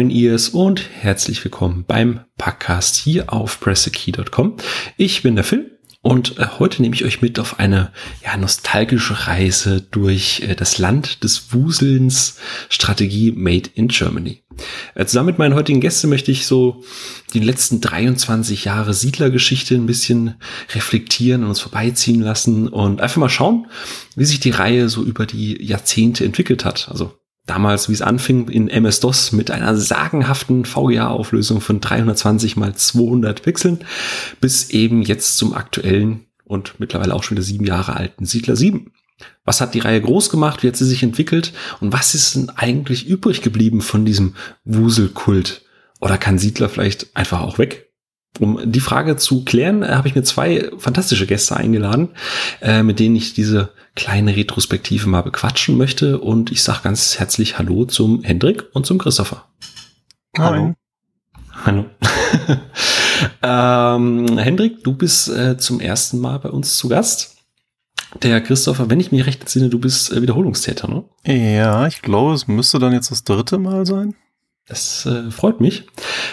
Moin Ears und herzlich willkommen beim Podcast hier auf pressekey.com. Ich bin der Phil und äh, heute nehme ich euch mit auf eine ja, nostalgische Reise durch äh, das Land des Wuselns Strategie Made in Germany. Äh, zusammen mit meinen heutigen Gästen möchte ich so die letzten 23 Jahre Siedlergeschichte ein bisschen reflektieren und uns vorbeiziehen lassen und einfach mal schauen, wie sich die Reihe so über die Jahrzehnte entwickelt hat. Also damals, wie es anfing, in MS-DOS mit einer sagenhaften VGA-Auflösung von 320 mal 200 Pixeln bis eben jetzt zum aktuellen und mittlerweile auch schon wieder sieben Jahre alten Siedler 7. Was hat die Reihe groß gemacht? Wie hat sie sich entwickelt? Und was ist denn eigentlich übrig geblieben von diesem Wuselkult? Oder kann Siedler vielleicht einfach auch weg? Um die Frage zu klären, äh, habe ich mir zwei fantastische Gäste eingeladen, äh, mit denen ich diese kleine Retrospektive mal bequatschen möchte. Und ich sage ganz herzlich Hallo zum Hendrik und zum Christopher. Hallo. Hallo. ähm, Hendrik, du bist äh, zum ersten Mal bei uns zu Gast. Der Christopher, wenn ich mich recht entsinne, du bist äh, Wiederholungstäter, ne? Ja, ich glaube, es müsste dann jetzt das dritte Mal sein. Das äh, freut mich.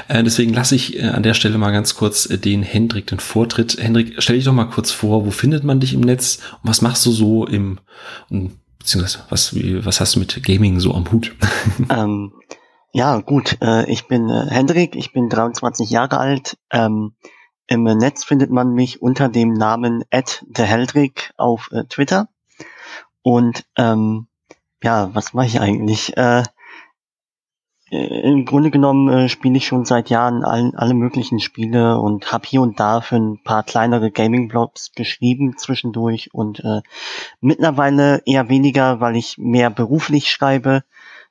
Äh, deswegen lasse ich äh, an der Stelle mal ganz kurz äh, den Hendrik den Vortritt. Hendrik, stell dich doch mal kurz vor, wo findet man dich im Netz und was machst du so im, um, beziehungsweise was, wie, was hast du mit Gaming so am Hut? Ähm, ja, gut, äh, ich bin äh, Hendrik, ich bin 23 Jahre alt. Ähm, Im Netz findet man mich unter dem Namen @theheldrik auf äh, Twitter. Und ähm, ja, was mache ich eigentlich? Äh, im Grunde genommen äh, spiele ich schon seit Jahren all, alle möglichen Spiele und habe hier und da für ein paar kleinere Gaming-Blogs geschrieben zwischendurch und äh, mittlerweile eher weniger, weil ich mehr beruflich schreibe.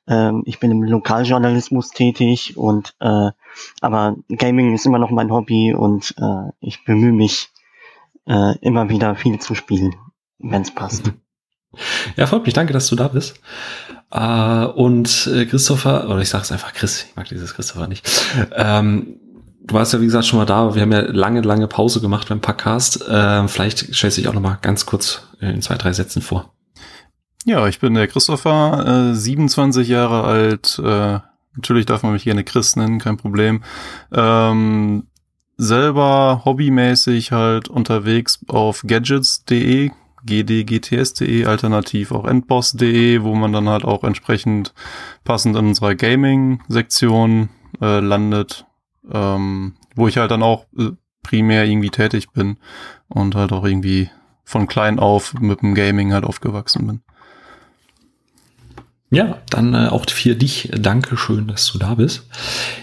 Ähm, ich bin im Lokaljournalismus tätig und äh, aber Gaming ist immer noch mein Hobby und äh, ich bemühe mich äh, immer wieder viel zu spielen, wenn es passt. Ja, freut mich. Danke, dass du da bist. Äh, und äh, Christopher, oder ich sage es einfach Chris, ich mag dieses Christopher nicht. Ähm, du warst ja, wie gesagt, schon mal da. Wir haben ja lange, lange Pause gemacht beim Podcast. Äh, vielleicht stellst du dich auch noch mal ganz kurz in zwei, drei Sätzen vor. Ja, ich bin der Christopher, äh, 27 Jahre alt. Äh, natürlich darf man mich gerne Chris nennen, kein Problem. Ähm, selber hobbymäßig halt unterwegs auf gadgets.de, gdgts.de, alternativ auch endboss.de, wo man dann halt auch entsprechend passend in unserer Gaming-Sektion äh, landet, ähm, wo ich halt dann auch äh, primär irgendwie tätig bin und halt auch irgendwie von klein auf mit dem Gaming halt aufgewachsen bin. Ja, dann äh, auch für dich danke schön, dass du da bist.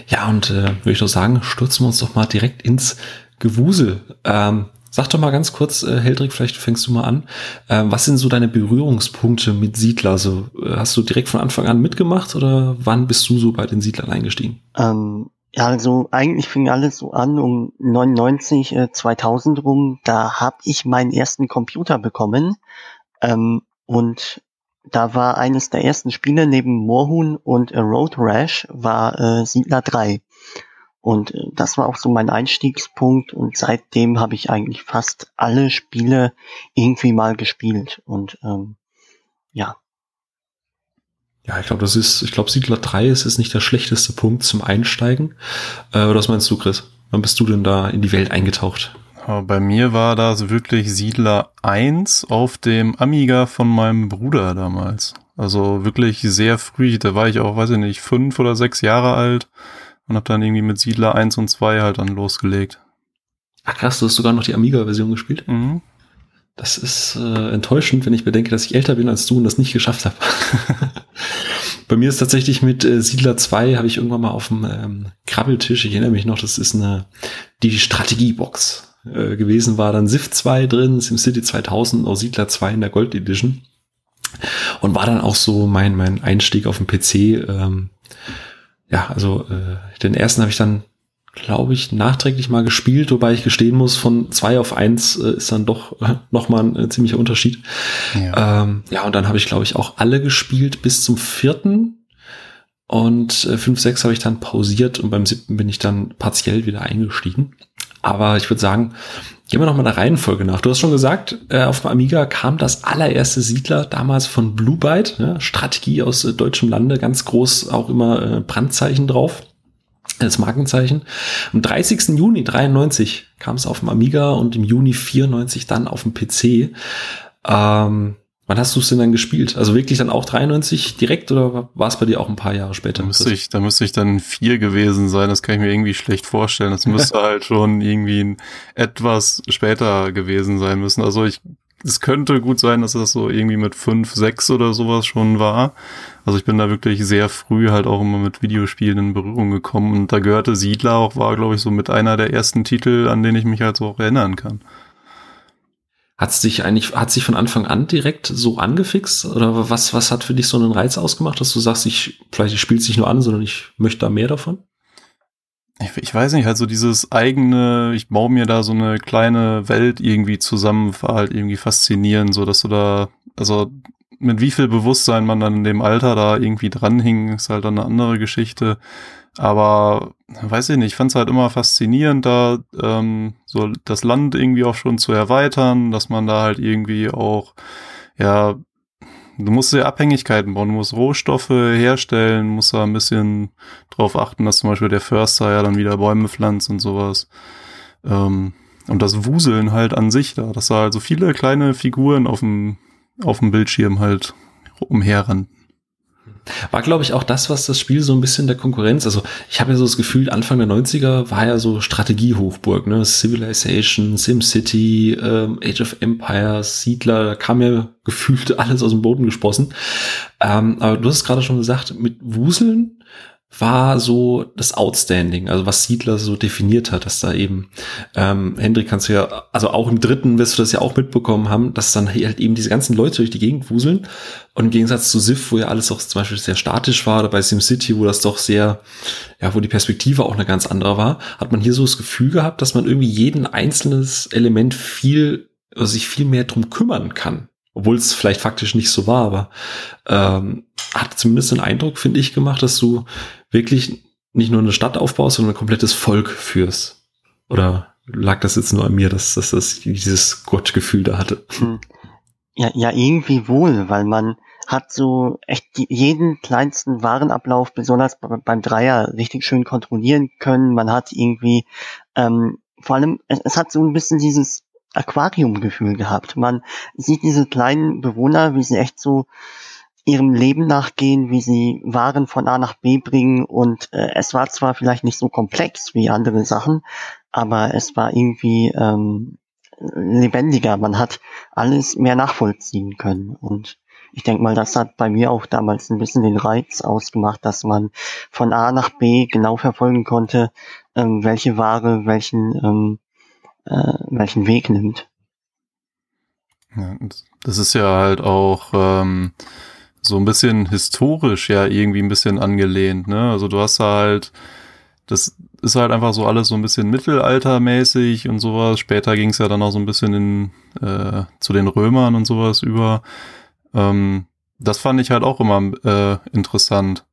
Ja, und äh, würde ich doch sagen, stürzen wir uns doch mal direkt ins Gewusel. Ähm, Sag doch mal ganz kurz, äh, Heldrik, vielleicht fängst du mal an. Äh, was sind so deine Berührungspunkte mit Siedler? Also äh, hast du direkt von Anfang an mitgemacht oder wann bist du so bei den Siedlern eingestiegen? Ähm, ja, also eigentlich fing alles so an um 99, äh, 2000 rum. Da habe ich meinen ersten Computer bekommen ähm, und da war eines der ersten Spiele neben Moorhuhn und äh, Road Rash war äh, Siedler 3. Und äh, das war auch so mein Einstiegspunkt und seitdem habe ich eigentlich fast alle Spiele irgendwie mal gespielt. Und ähm, ja. Ja, ich glaube, das ist, ich glaube, Siedler 3 ist, ist nicht der schlechteste Punkt zum Einsteigen. Äh, was meinst du, Chris? Wann bist du denn da in die Welt eingetaucht? Bei mir war das wirklich Siedler 1 auf dem Amiga von meinem Bruder damals. Also wirklich sehr früh, da war ich auch, weiß ich nicht, fünf oder sechs Jahre alt und habe dann irgendwie mit Siedler 1 und 2 halt dann losgelegt. Ach krass, du hast sogar noch die Amiga-Version gespielt? Mhm. Das ist äh, enttäuschend, wenn ich bedenke, dass ich älter bin als du und das nicht geschafft habe. Bei mir ist tatsächlich mit äh, Siedler 2 habe ich irgendwann mal auf dem ähm, Krabbeltisch, ich erinnere mich noch, das ist eine die Strategiebox äh, gewesen, war dann Civ 2 drin, SimCity 2000, auch Siedler 2 in der Gold Edition und war dann auch so mein mein Einstieg auf dem PC ähm, ja, also äh, den ersten habe ich dann, glaube ich, nachträglich mal gespielt, wobei ich gestehen muss, von zwei auf eins äh, ist dann doch äh, nochmal ein äh, ziemlicher Unterschied. Ja, ähm, ja und dann habe ich, glaube ich, auch alle gespielt bis zum vierten. Und äh, 5, 6 habe ich dann pausiert und beim siebten bin ich dann partiell wieder eingestiegen. Aber ich würde sagen, Gehen wir noch mal der Reihenfolge nach. Du hast schon gesagt, äh, auf dem Amiga kam das allererste Siedler damals von Blue Byte, ja, Strategie aus äh, deutschem Lande, ganz groß auch immer äh, Brandzeichen drauf, das Markenzeichen. Am 30. Juni 93 kam es auf dem Amiga und im Juni 94 dann auf dem PC. Ähm, Wann hast du es denn dann gespielt? Also wirklich dann auch 93 direkt oder war es bei dir auch ein paar Jahre später? Da müsste ich, da müsste ich dann vier gewesen sein. Das kann ich mir irgendwie schlecht vorstellen. Das müsste halt schon irgendwie etwas später gewesen sein müssen. Also ich, es könnte gut sein, dass das so irgendwie mit fünf, sechs oder sowas schon war. Also ich bin da wirklich sehr früh halt auch immer mit Videospielen in Berührung gekommen und da gehörte Siedler auch, war glaube ich so mit einer der ersten Titel, an denen ich mich halt so auch erinnern kann. Hat es dich eigentlich, hat sich von Anfang an direkt so angefixt? Oder was, was hat für dich so einen Reiz ausgemacht, dass du sagst, ich, vielleicht ich spiele es nicht nur an, sondern ich möchte da mehr davon? Ich, ich weiß nicht, halt so dieses eigene, ich baue mir da so eine kleine Welt irgendwie zusammen, war halt irgendwie faszinierend, so dass du da, also mit wie viel Bewusstsein man dann in dem Alter da irgendwie dranhing, ist halt dann eine andere Geschichte. Aber weiß ich nicht, ich fand es halt immer faszinierend, da ähm, so das Land irgendwie auch schon zu erweitern, dass man da halt irgendwie auch, ja, du musst ja Abhängigkeiten bauen, du musst Rohstoffe herstellen, musst da ein bisschen drauf achten, dass zum Beispiel der Förster ja dann wieder Bäume pflanzt und sowas. Ähm, und das Wuseln halt an sich da, dass da halt so viele kleine Figuren auf dem, auf dem Bildschirm halt umherrannten. War, glaube ich, auch das, was das Spiel so ein bisschen der Konkurrenz, also ich habe ja so das Gefühl, Anfang der 90er war ja so Strategiehochburg, ne? Civilization, SimCity, ähm, Age of Empires, Siedler, da kam ja gefühlt alles aus dem Boden gesprossen. Ähm, aber du hast gerade schon gesagt, mit Wuseln war so das Outstanding, also was Siedler so definiert hat, dass da eben, ähm, Hendrik kannst du ja, also auch im dritten wirst du das ja auch mitbekommen haben, dass dann halt eben diese ganzen Leute durch die Gegend wuseln. Und im Gegensatz zu Sif, wo ja alles auch zum Beispiel sehr statisch war, oder bei SimCity, wo das doch sehr, ja, wo die Perspektive auch eine ganz andere war, hat man hier so das Gefühl gehabt, dass man irgendwie jeden einzelnes Element viel, also sich viel mehr drum kümmern kann obwohl es vielleicht faktisch nicht so war, aber ähm, hat zumindest den Eindruck, finde ich, gemacht, dass du wirklich nicht nur eine Stadt aufbaust, sondern ein komplettes Volk führst. Oder lag das jetzt nur an mir, dass, dass das dieses Gottgefühl da hatte? Hm. Ja, ja, irgendwie wohl, weil man hat so echt jeden kleinsten Warenablauf, besonders beim Dreier, richtig schön kontrollieren können. Man hat irgendwie, ähm, vor allem, es, es hat so ein bisschen dieses Aquariumgefühl gehabt. Man sieht diese kleinen Bewohner, wie sie echt so ihrem Leben nachgehen, wie sie Waren von A nach B bringen und äh, es war zwar vielleicht nicht so komplex wie andere Sachen, aber es war irgendwie ähm, lebendiger. Man hat alles mehr nachvollziehen können und ich denke mal, das hat bei mir auch damals ein bisschen den Reiz ausgemacht, dass man von A nach B genau verfolgen konnte, ähm, welche Ware welchen ähm, äh, welchen Weg nimmt. Ja, das ist ja halt auch ähm, so ein bisschen historisch ja irgendwie ein bisschen angelehnt, ne? Also du hast halt, das ist halt einfach so alles so ein bisschen mittelaltermäßig und sowas. Später ging es ja dann auch so ein bisschen in, äh, zu den Römern und sowas über. Ähm, das fand ich halt auch immer äh, interessant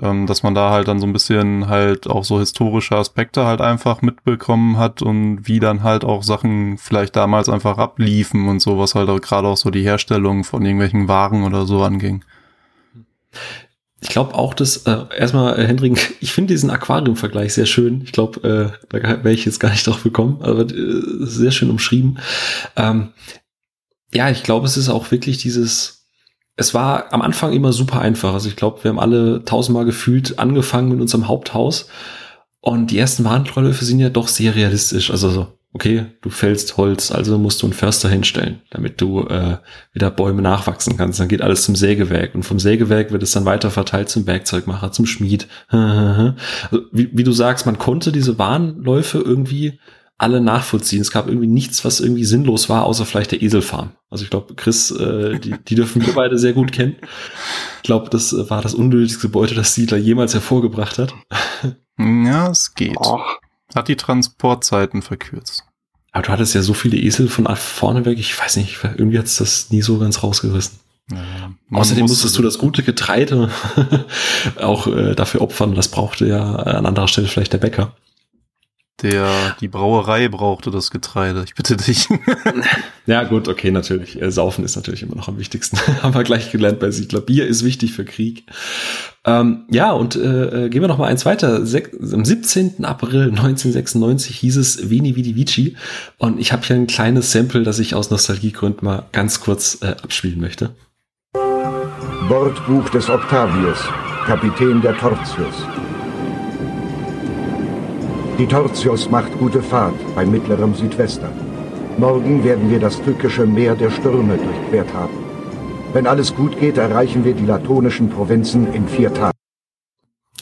ähm, dass man da halt dann so ein bisschen halt auch so historische Aspekte halt einfach mitbekommen hat und wie dann halt auch Sachen vielleicht damals einfach abliefen und so, was halt auch gerade auch so die Herstellung von irgendwelchen Waren oder so anging. Ich glaube auch, dass äh, erstmal, äh, Hendrik, ich finde diesen Aquarium-Vergleich sehr schön. Ich glaube, äh, da wäre ich jetzt gar nicht drauf gekommen, aber äh, sehr schön umschrieben. Ähm, ja, ich glaube, es ist auch wirklich dieses, es war am Anfang immer super einfach. Also ich glaube, wir haben alle tausendmal gefühlt angefangen mit unserem Haupthaus. Und die ersten Warntreuläufe sind ja doch sehr realistisch. Also so, okay, du fällst Holz, also musst du einen Förster hinstellen, damit du äh, wieder Bäume nachwachsen kannst. Dann geht alles zum Sägewerk. Und vom Sägewerk wird es dann weiter verteilt zum Werkzeugmacher, zum Schmied. also, wie, wie du sagst, man konnte diese Warnläufe irgendwie alle nachvollziehen. Es gab irgendwie nichts, was irgendwie sinnlos war, außer vielleicht der Eselfarm. Also ich glaube, Chris, äh, die, die dürfen wir beide sehr gut kennen. Ich glaube, das äh, war das unnötigste Beute, das Siedler jemals hervorgebracht hat. Ja, es geht. Oh. Hat die Transportzeiten verkürzt. Aber du hattest ja so viele Esel von vorne weg, ich weiß nicht, irgendwie hat's das nie so ganz rausgerissen. Ja, Außerdem musstest du das gute Getreide auch äh, dafür opfern. Das brauchte ja an anderer Stelle vielleicht der Bäcker. Der, die Brauerei brauchte das Getreide. Ich bitte dich. ja, gut, okay, natürlich. Äh, Saufen ist natürlich immer noch am wichtigsten. Haben wir gleich gelernt bei Siedler. Bier ist wichtig für Krieg. Ähm, ja, und äh, äh gehen wir noch mal eins weiter. Sek am 17. April 1996 hieß es Veni Vidi Vici. Und ich habe hier ein kleines Sample, das ich aus Nostalgiegründen mal ganz kurz äh, abspielen möchte. Bordbuch des Octavius, Kapitän der Tortius. Die Tortius macht gute Fahrt bei mittlerem Südwester. Morgen werden wir das tückische Meer der Stürme durchquert haben. Wenn alles gut geht, erreichen wir die latonischen Provinzen in vier Tagen.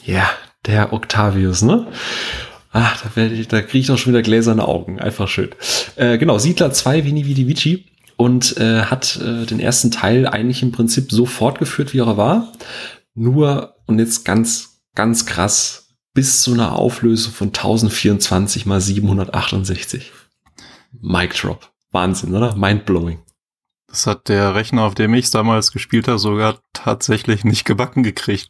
Ja, der Octavius, ne? Ach, da, da kriege ich doch schon wieder gläserne Augen. Einfach schön. Äh, genau, Siedler 2, Vini Vidi Vici. Und äh, hat äh, den ersten Teil eigentlich im Prinzip so fortgeführt, wie er war. Nur, und jetzt ganz, ganz krass, bis zu einer Auflösung von 1024 mal 768. Mic Drop. Wahnsinn, oder? Mindblowing. Das hat der Rechner, auf dem ich damals gespielt habe, sogar tatsächlich nicht gebacken gekriegt.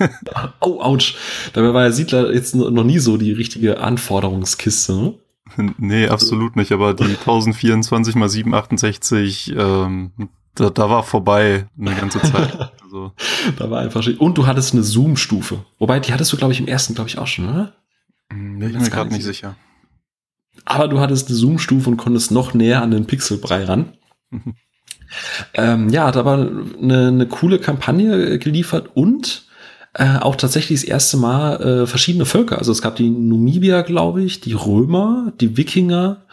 oh, ouch. Dabei war der Siedler jetzt noch nie so die richtige Anforderungskiste, ne? Nee, absolut nicht, aber die 1024 mal 768, ähm, da, da war vorbei eine ganze Zeit. Also. da war einfach schön. Und du hattest eine Zoom-Stufe. Wobei, die hattest du, glaube ich, im ersten, glaube ich, auch schon, oder? Hm, bin ich mir gerade nicht sicher. Aber du hattest eine Zoom-Stufe und konntest noch näher an den Pixelbrei ran. ähm, ja, hat aber eine, eine coole Kampagne geliefert und äh, auch tatsächlich das erste Mal äh, verschiedene Völker. Also es gab die Numibier, glaube ich, die Römer, die Wikinger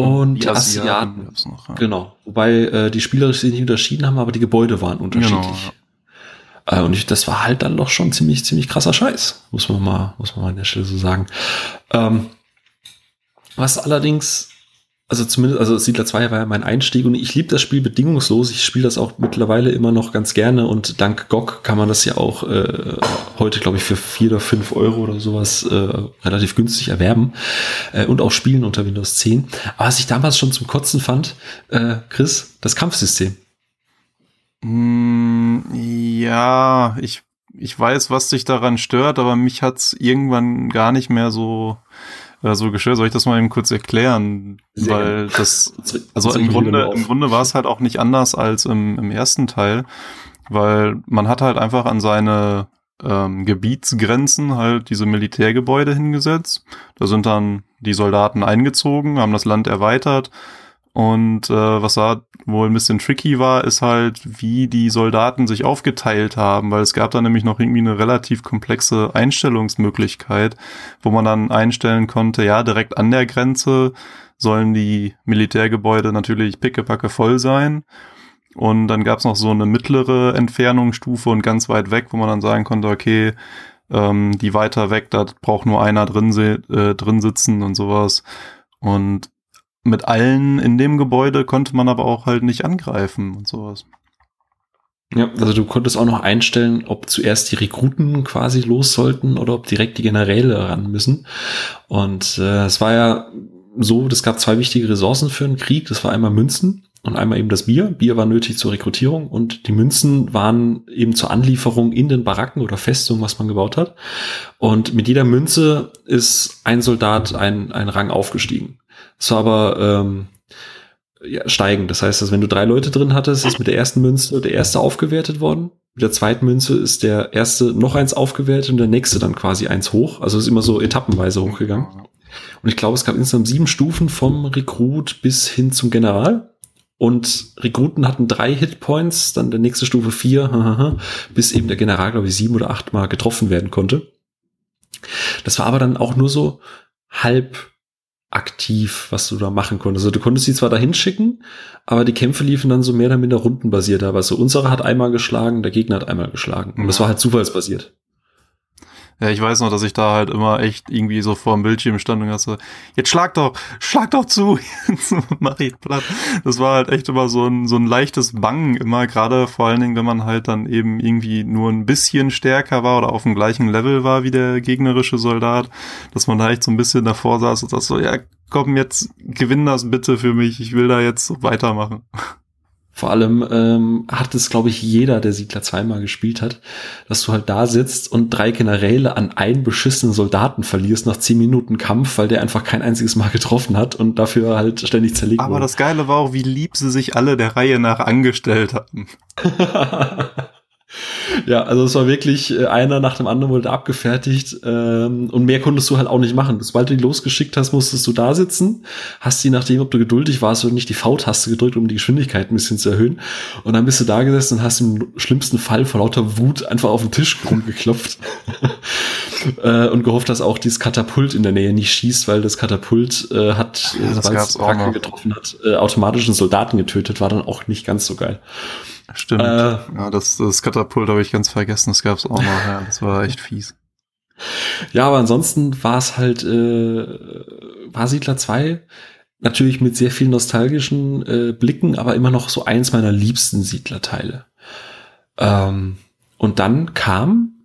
und die Asiaten. Asiaten. Noch, ja. Genau. Wobei äh, die spielerisch sich nicht unterschieden haben, aber die Gebäude waren unterschiedlich. Genau, ja. äh, und ich, das war halt dann doch schon ziemlich, ziemlich krasser Scheiß, muss man mal, muss man mal an der Stelle so sagen. Ähm, was allerdings also zumindest, also Siedler 2 war ja mein Einstieg und ich liebe das Spiel bedingungslos. Ich spiele das auch mittlerweile immer noch ganz gerne und dank GOG kann man das ja auch äh, heute, glaube ich, für vier oder fünf Euro oder sowas äh, relativ günstig erwerben äh, und auch spielen unter Windows 10. Aber was ich damals schon zum Kotzen fand, äh, Chris, das Kampfsystem. Mm, ja, ich, ich weiß, was dich daran stört, aber mich hat's irgendwann gar nicht mehr so äh, so gestört. Soll ich das mal eben kurz erklären? Sehr Weil das, also im Grunde, im Grunde war es halt auch nicht anders als im, im ersten Teil, weil man hat halt einfach an seine ähm, Gebietsgrenzen halt diese Militärgebäude hingesetzt. Da sind dann die Soldaten eingezogen, haben das Land erweitert und äh, was da wohl ein bisschen tricky war, ist halt, wie die Soldaten sich aufgeteilt haben, weil es gab da nämlich noch irgendwie eine relativ komplexe Einstellungsmöglichkeit, wo man dann einstellen konnte, ja, direkt an der Grenze sollen die Militärgebäude natürlich pickepacke voll sein. Und dann gab es noch so eine mittlere Entfernungsstufe und ganz weit weg, wo man dann sagen konnte, okay, ähm, die weiter weg, da braucht nur einer drin, äh, drin sitzen und sowas. Und mit allen in dem Gebäude konnte man aber auch halt nicht angreifen und sowas. Ja, also du konntest auch noch einstellen, ob zuerst die Rekruten quasi los sollten oder ob direkt die Generäle ran müssen. Und äh, es war ja so, es gab zwei wichtige Ressourcen für einen Krieg. Das war einmal Münzen und einmal eben das Bier. Bier war nötig zur Rekrutierung und die Münzen waren eben zur Anlieferung in den Baracken oder Festungen, was man gebaut hat. Und mit jeder Münze ist ein Soldat ein, ein Rang aufgestiegen. Es war aber ähm, ja, steigend. Das heißt, dass wenn du drei Leute drin hattest, ist mit der ersten Münze der erste aufgewertet worden. Mit der zweiten Münze ist der erste noch eins aufgewertet und der nächste dann quasi eins hoch. Also ist immer so etappenweise hochgegangen. Und ich glaube, es gab insgesamt sieben Stufen vom Rekrut bis hin zum General. Und Rekruten hatten drei Hitpoints, dann der nächste Stufe vier, bis eben der General, glaube ich, sieben oder acht Mal getroffen werden konnte. Das war aber dann auch nur so halb aktiv, was du da machen konntest. Also du konntest sie zwar dahin schicken, aber die Kämpfe liefen dann so mehr oder minder rundenbasiert. Aber so unsere hat einmal geschlagen, der Gegner hat einmal geschlagen. Und das war halt zufallsbasiert. Ja, ich weiß noch, dass ich da halt immer echt irgendwie so vor dem Bildschirm stand und dachte, jetzt schlag doch, schlag doch zu, jetzt mach ich platt. Das war halt echt immer so ein, so ein leichtes Bangen immer, gerade vor allen Dingen, wenn man halt dann eben irgendwie nur ein bisschen stärker war oder auf dem gleichen Level war wie der gegnerische Soldat, dass man da echt so ein bisschen davor saß und sagt so, ja, komm, jetzt gewinn das bitte für mich, ich will da jetzt so weitermachen. Vor allem ähm, hat es, glaube ich, jeder, der Siedler zweimal gespielt hat, dass du halt da sitzt und drei Generäle an einen beschissenen Soldaten verlierst nach zehn Minuten Kampf, weil der einfach kein einziges Mal getroffen hat und dafür halt ständig zerlegt Aber wurde. das Geile war auch, wie lieb sie sich alle der Reihe nach angestellt haben. Ja, also es war wirklich äh, einer nach dem anderen wurde abgefertigt ähm, und mehr konntest du halt auch nicht machen. Sobald du die losgeschickt hast, musstest du da sitzen, hast die nachdem, ob du geduldig warst oder nicht, die V-Taste gedrückt, um die Geschwindigkeit ein bisschen zu erhöhen. Und dann bist du da gesessen und hast im schlimmsten Fall vor lauter Wut einfach auf den Tisch rumgeklopft äh, und gehofft, dass auch dieses Katapult in der Nähe nicht schießt, weil das Katapult äh, hat, das es getroffen hat, äh, automatisch einen Soldaten getötet, war dann auch nicht ganz so geil. Stimmt. Äh, ja, das, das Katapult habe ich ganz vergessen, das gab's auch noch. Ja, das war echt fies. Ja, aber ansonsten war es halt, äh, war Siedler 2 natürlich mit sehr vielen nostalgischen äh, Blicken, aber immer noch so eins meiner liebsten Siedlerteile. Ähm, und dann kam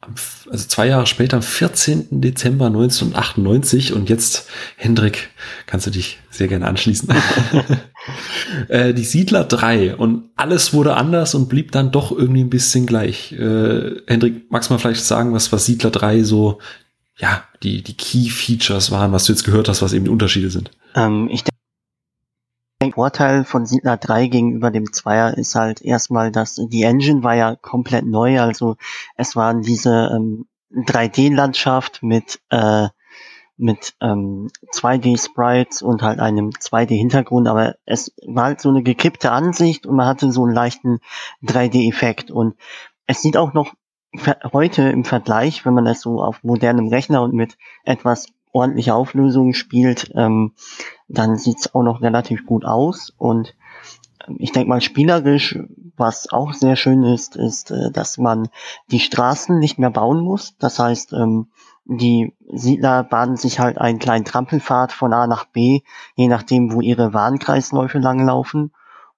also zwei Jahre später, am 14. Dezember 1998 und jetzt, Hendrik, kannst du dich sehr gerne anschließen. äh, die Siedler 3 und alles wurde anders und blieb dann doch irgendwie ein bisschen gleich. Äh, Hendrik, magst du mal vielleicht sagen, was, was Siedler 3 so, ja, die, die Key Features waren, was du jetzt gehört hast, was eben die Unterschiede sind? Ähm, ich der Vorteil von Siedler 3 gegenüber dem Zweier ist halt erstmal, dass die Engine war ja komplett neu, also es waren diese ähm, 3D-Landschaft mit äh, mit ähm, 2D-Sprites und halt einem 2D-Hintergrund, aber es war halt so eine gekippte Ansicht und man hatte so einen leichten 3D-Effekt und es sieht auch noch heute im Vergleich, wenn man das so auf modernem Rechner und mit etwas ordentliche Auflösung spielt, ähm, dann sieht's auch noch relativ gut aus. Und ähm, ich denke mal, spielerisch, was auch sehr schön ist, ist, äh, dass man die Straßen nicht mehr bauen muss. Das heißt, ähm, die Siedler bahnen sich halt einen kleinen Trampelpfad von A nach B, je nachdem, wo ihre Warenkreisläufe langlaufen.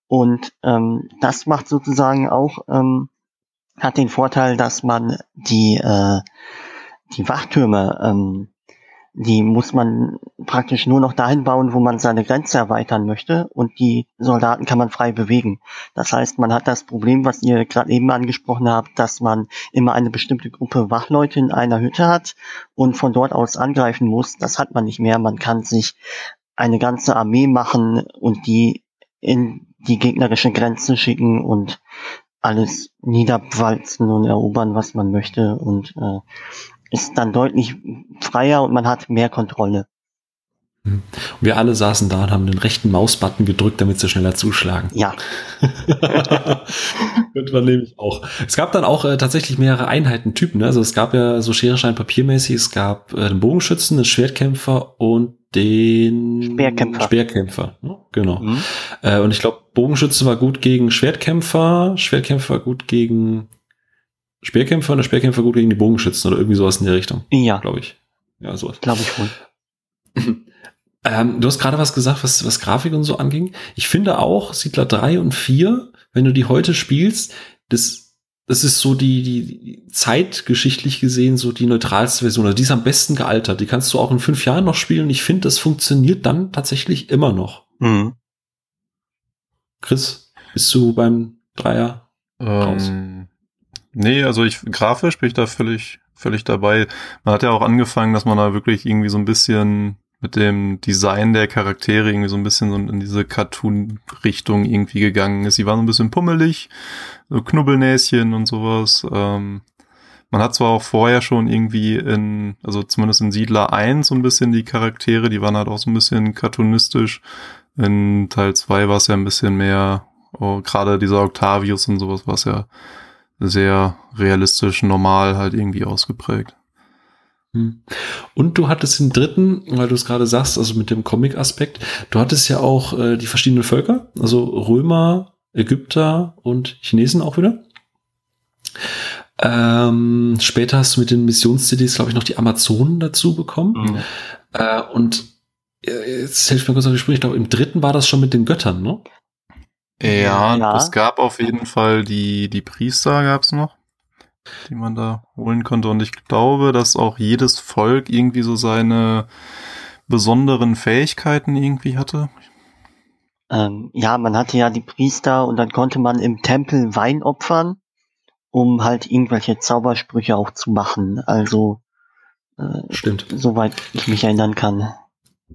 Und ähm, das macht sozusagen auch, ähm, hat den Vorteil, dass man die, äh, die Wachtürme ähm, die muss man praktisch nur noch dahin bauen, wo man seine Grenze erweitern möchte und die Soldaten kann man frei bewegen. Das heißt, man hat das Problem, was ihr gerade eben angesprochen habt, dass man immer eine bestimmte Gruppe Wachleute in einer Hütte hat und von dort aus angreifen muss. Das hat man nicht mehr. Man kann sich eine ganze Armee machen und die in die gegnerische Grenze schicken und alles niederwalzen und erobern, was man möchte. Und äh, ist dann deutlich freier und man hat mehr Kontrolle. Und wir alle saßen da und haben den rechten Mausbutton gedrückt, damit sie schneller zuschlagen. Ja. Könnte man nämlich auch. Es gab dann auch äh, tatsächlich mehrere Einheitentypen. Ne? Also es gab ja so Schereschein papiermäßig, es gab äh, den Bogenschützen, den Schwertkämpfer und den Speerkämpfer. Speerkämpfer, ne? genau. Mhm. Äh, und ich glaube, Bogenschütze war gut gegen Schwertkämpfer, Schwertkämpfer war gut gegen Speerkämpfer und der Speerkämpfer gut gegen die Bogenschützen oder irgendwie sowas in der Richtung. Ja. Glaube ich. Ja, sowas. Glaube ich wohl. ähm, du hast gerade was gesagt, was, was Grafik und so anging. Ich finde auch Siedler 3 und 4, wenn du die heute spielst, das, das ist so die, die, die zeitgeschichtlich gesehen so die neutralste Version. Also die ist am besten gealtert. Die kannst du auch in fünf Jahren noch spielen. Ich finde, das funktioniert dann tatsächlich immer noch. Mhm. Chris, bist du beim Dreier ähm, Nee, also ich grafisch bin ich da völlig, völlig dabei. Man hat ja auch angefangen, dass man da wirklich irgendwie so ein bisschen mit dem Design der Charaktere irgendwie so ein bisschen so in diese Cartoon-Richtung irgendwie gegangen ist. Sie waren so ein bisschen pummelig, so Knubbelnäschen und sowas. Ähm, man hat zwar auch vorher schon irgendwie in, also zumindest in Siedler 1 so ein bisschen die Charaktere, die waren halt auch so ein bisschen cartoonistisch. In Teil 2 war es ja ein bisschen mehr, oh, gerade dieser Octavius und sowas war es ja sehr realistisch, normal halt irgendwie ausgeprägt. Hm. Und du hattest den dritten, weil du es gerade sagst, also mit dem Comic-Aspekt, du hattest ja auch äh, die verschiedenen Völker, also Römer, Ägypter und Chinesen auch wieder. Ähm, später hast du mit den Missions-CDs, glaube ich, noch die Amazonen dazu bekommen. Mhm. Äh, und äh, jetzt hilft mir kurz auf die Sprüche, ich glaube, im dritten war das schon mit den Göttern, ne? Ja, ja, es gab auf jeden Fall die, die Priester gab's noch, die man da holen konnte. Und ich glaube, dass auch jedes Volk irgendwie so seine besonderen Fähigkeiten irgendwie hatte. Ähm, ja, man hatte ja die Priester und dann konnte man im Tempel Wein opfern, um halt irgendwelche Zaubersprüche auch zu machen. Also äh, stimmt, soweit ich mich erinnern kann.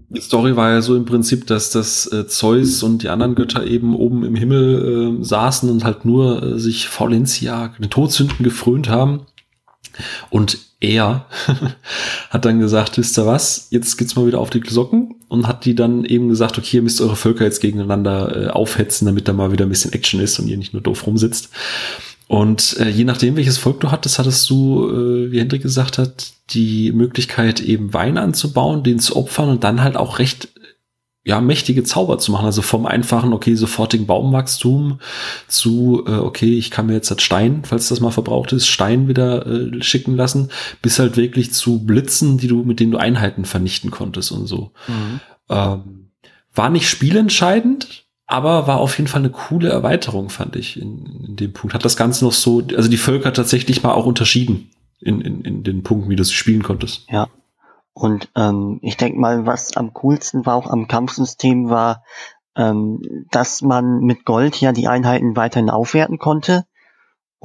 Die Story war ja so im Prinzip, dass das äh, Zeus und die anderen Götter eben oben im Himmel äh, saßen und halt nur äh, sich Faulentia, den Todsünden gefrönt haben. Und er hat dann gesagt, wisst ihr was, jetzt geht's mal wieder auf die Glocken und hat die dann eben gesagt, okay, ihr müsst eure Völker jetzt gegeneinander äh, aufhetzen, damit da mal wieder ein bisschen Action ist und ihr nicht nur doof rumsitzt. Und äh, je nachdem, welches Volk du hattest, hattest du, äh, wie Hendrik gesagt hat, die Möglichkeit, eben Wein anzubauen, den zu opfern und dann halt auch recht ja, mächtige Zauber zu machen. Also vom einfachen, okay, sofortigen Baumwachstum zu, äh, okay, ich kann mir jetzt das Stein, falls das mal verbraucht ist, Stein wieder äh, schicken lassen, bis halt wirklich zu Blitzen, die du, mit denen du Einheiten vernichten konntest und so. Mhm. Ähm, war nicht spielentscheidend, aber war auf jeden Fall eine coole Erweiterung, fand ich, in, in dem Punkt. Hat das Ganze noch so, also die Völker tatsächlich mal auch unterschieden in, in, in den Punkten, wie du sie spielen konntest. Ja. Und ähm, ich denke mal, was am coolsten war auch am Kampfsystem war, ähm, dass man mit Gold ja die Einheiten weiterhin aufwerten konnte.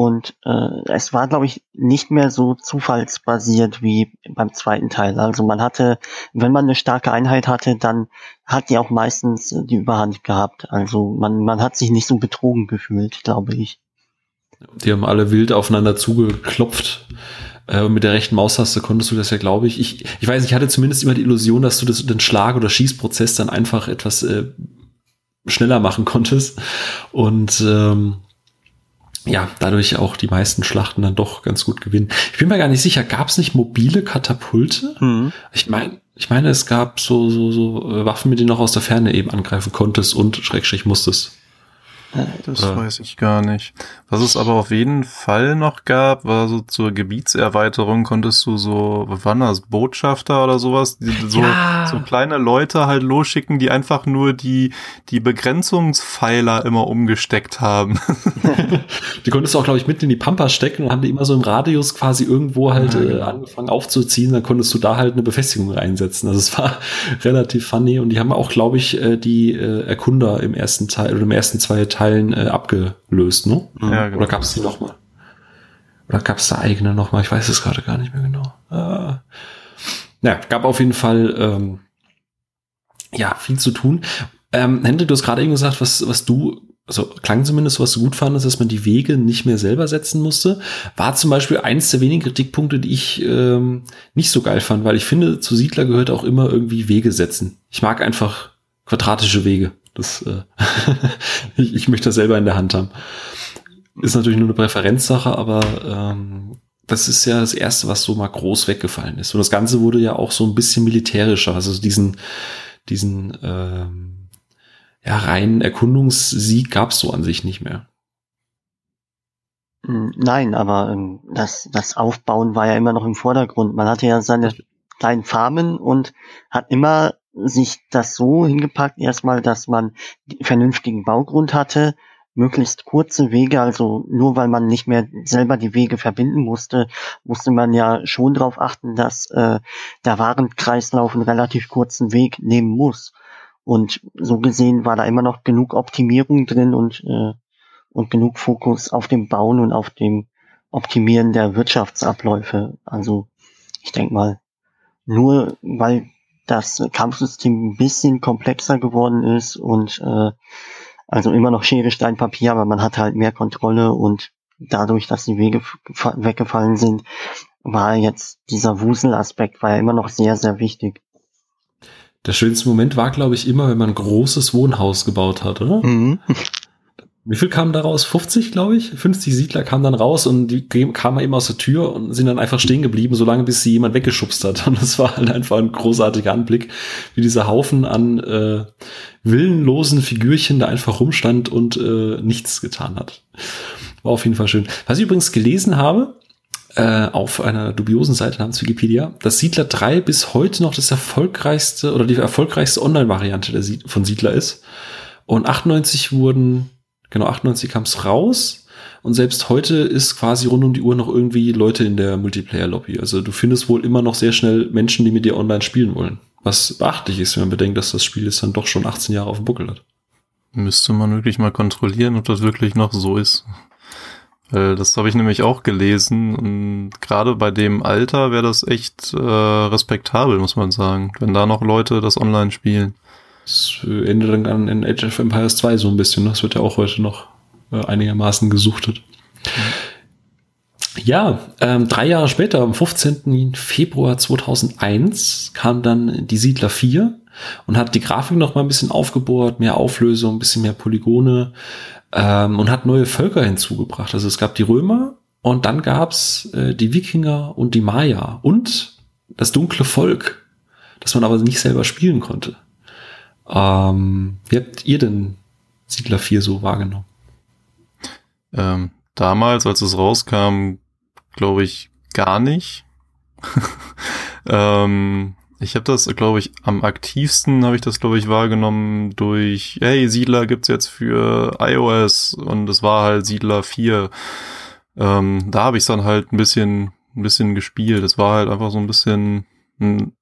Und äh, es war, glaube ich, nicht mehr so zufallsbasiert wie beim zweiten Teil. Also man hatte, wenn man eine starke Einheit hatte, dann hat die auch meistens die Überhand gehabt. Also man, man hat sich nicht so betrogen gefühlt, glaube ich. Die haben alle wild aufeinander zugeklopft. Äh, mit der rechten Maustaste konntest du das ja, glaube ich. ich. Ich weiß, ich hatte zumindest immer die Illusion, dass du das, den Schlag- oder Schießprozess dann einfach etwas äh, schneller machen konntest. Und ähm, ja, dadurch auch die meisten Schlachten dann doch ganz gut gewinnen. Ich bin mir gar nicht sicher, gab es nicht mobile Katapulte? Mhm. Ich meine, ich meine, es gab so, so, so äh, Waffen, mit denen du noch aus der Ferne eben angreifen konntest und Schrägstrich musstest. Das Oder? weiß ich gar nicht. Was es aber auf jeden Fall noch gab, war so zur Gebietserweiterung konntest du so, was waren das, Botschafter oder sowas, die, so, ja. so kleine Leute halt losschicken, die einfach nur die, die Begrenzungspfeiler immer umgesteckt haben. die konntest du auch, glaube ich, mitten in die Pampa stecken und haben die immer so im Radius quasi irgendwo halt ja, genau. äh, angefangen aufzuziehen, dann konntest du da halt eine Befestigung reinsetzen. Also es war relativ funny und die haben auch, glaube ich, äh, die äh, Erkunder im ersten Teil oder im ersten zwei Teilen Teilen äh, abgelöst, ne? Ja, genau. Oder gab es die nochmal? Oder gab es da eigene nochmal? Ich weiß es gerade gar nicht mehr genau. Äh, ja, gab auf jeden Fall ähm, ja viel zu tun. Ähm, Hendrik, du hast gerade eben gesagt, was, was du, also klang zumindest, was du gut fandest, dass man die Wege nicht mehr selber setzen musste. War zum Beispiel eins der wenigen Kritikpunkte, die ich ähm, nicht so geil fand, weil ich finde, zu Siedler gehört auch immer irgendwie Wege setzen. Ich mag einfach quadratische Wege. Das, äh, ich, ich möchte das selber in der Hand haben. Ist natürlich nur eine Präferenzsache, aber ähm, das ist ja das Erste, was so mal groß weggefallen ist. Und das Ganze wurde ja auch so ein bisschen militärischer. Also diesen, diesen ähm, ja, reinen Erkundungssieg gab es so an sich nicht mehr. Hm, nein, aber ähm, das, das Aufbauen war ja immer noch im Vordergrund. Man hatte ja seine kleinen Farmen und hat immer sich das so hingepackt, erstmal, dass man vernünftigen Baugrund hatte, möglichst kurze Wege, also nur weil man nicht mehr selber die Wege verbinden musste, musste man ja schon darauf achten, dass äh, der Warenkreislauf einen relativ kurzen Weg nehmen muss. Und so gesehen war da immer noch genug Optimierung drin und, äh, und genug Fokus auf dem Bauen und auf dem Optimieren der Wirtschaftsabläufe. Also ich denke mal, nur weil das Kampfsystem ein bisschen komplexer geworden ist und äh, also immer noch Schere, Stein, Papier, aber man hat halt mehr Kontrolle und dadurch, dass die Wege weggefallen sind, war jetzt dieser Wuselaspekt war ja immer noch sehr, sehr wichtig. Der schönste Moment war, glaube ich, immer, wenn man ein großes Wohnhaus gebaut hat, oder? Mhm. Wie viel kamen daraus? 50, glaube ich? 50 Siedler kamen dann raus und die kamen eben aus der Tür und sind dann einfach stehen geblieben, solange bis sie jemand weggeschubst hat. Und das war halt einfach ein großartiger Anblick, wie dieser Haufen an äh, willenlosen Figürchen da einfach rumstand und äh, nichts getan hat. War auf jeden Fall schön. Was ich übrigens gelesen habe, äh, auf einer dubiosen Seite namens Wikipedia, dass Siedler 3 bis heute noch das erfolgreichste oder die erfolgreichste Online-Variante von Siedler ist. Und 98 wurden Genau, 98 kam es raus. Und selbst heute ist quasi rund um die Uhr noch irgendwie Leute in der Multiplayer-Lobby. Also du findest wohl immer noch sehr schnell Menschen, die mit dir online spielen wollen. Was beachtlich ist, wenn man bedenkt, dass das Spiel jetzt dann doch schon 18 Jahre auf dem Buckel hat. Müsste man wirklich mal kontrollieren, ob das wirklich noch so ist. Weil das habe ich nämlich auch gelesen und gerade bei dem Alter wäre das echt äh, respektabel, muss man sagen, wenn da noch Leute das online spielen. Das endet dann an in Age of Empires 2 so ein bisschen. Das wird ja auch heute noch äh, einigermaßen gesuchtet. Ja, ähm, drei Jahre später, am 15. Februar 2001, kam dann die Siedler 4 und hat die Grafik noch mal ein bisschen aufgebohrt, mehr Auflösung, ein bisschen mehr Polygone ähm, und hat neue Völker hinzugebracht. Also es gab die Römer und dann gab's äh, die Wikinger und die Maya und das dunkle Volk, das man aber nicht selber spielen konnte. Ähm, wie habt ihr denn Siedler 4 so wahrgenommen? Ähm, damals, als es rauskam, glaube ich, gar nicht. ähm, ich habe das, glaube ich, am aktivsten habe ich das, glaube ich, wahrgenommen durch, hey, Siedler gibt's jetzt für iOS und es war halt Siedler 4. Ähm, da habe ich dann halt ein bisschen, ein bisschen gespielt. Es war halt einfach so ein bisschen, ein,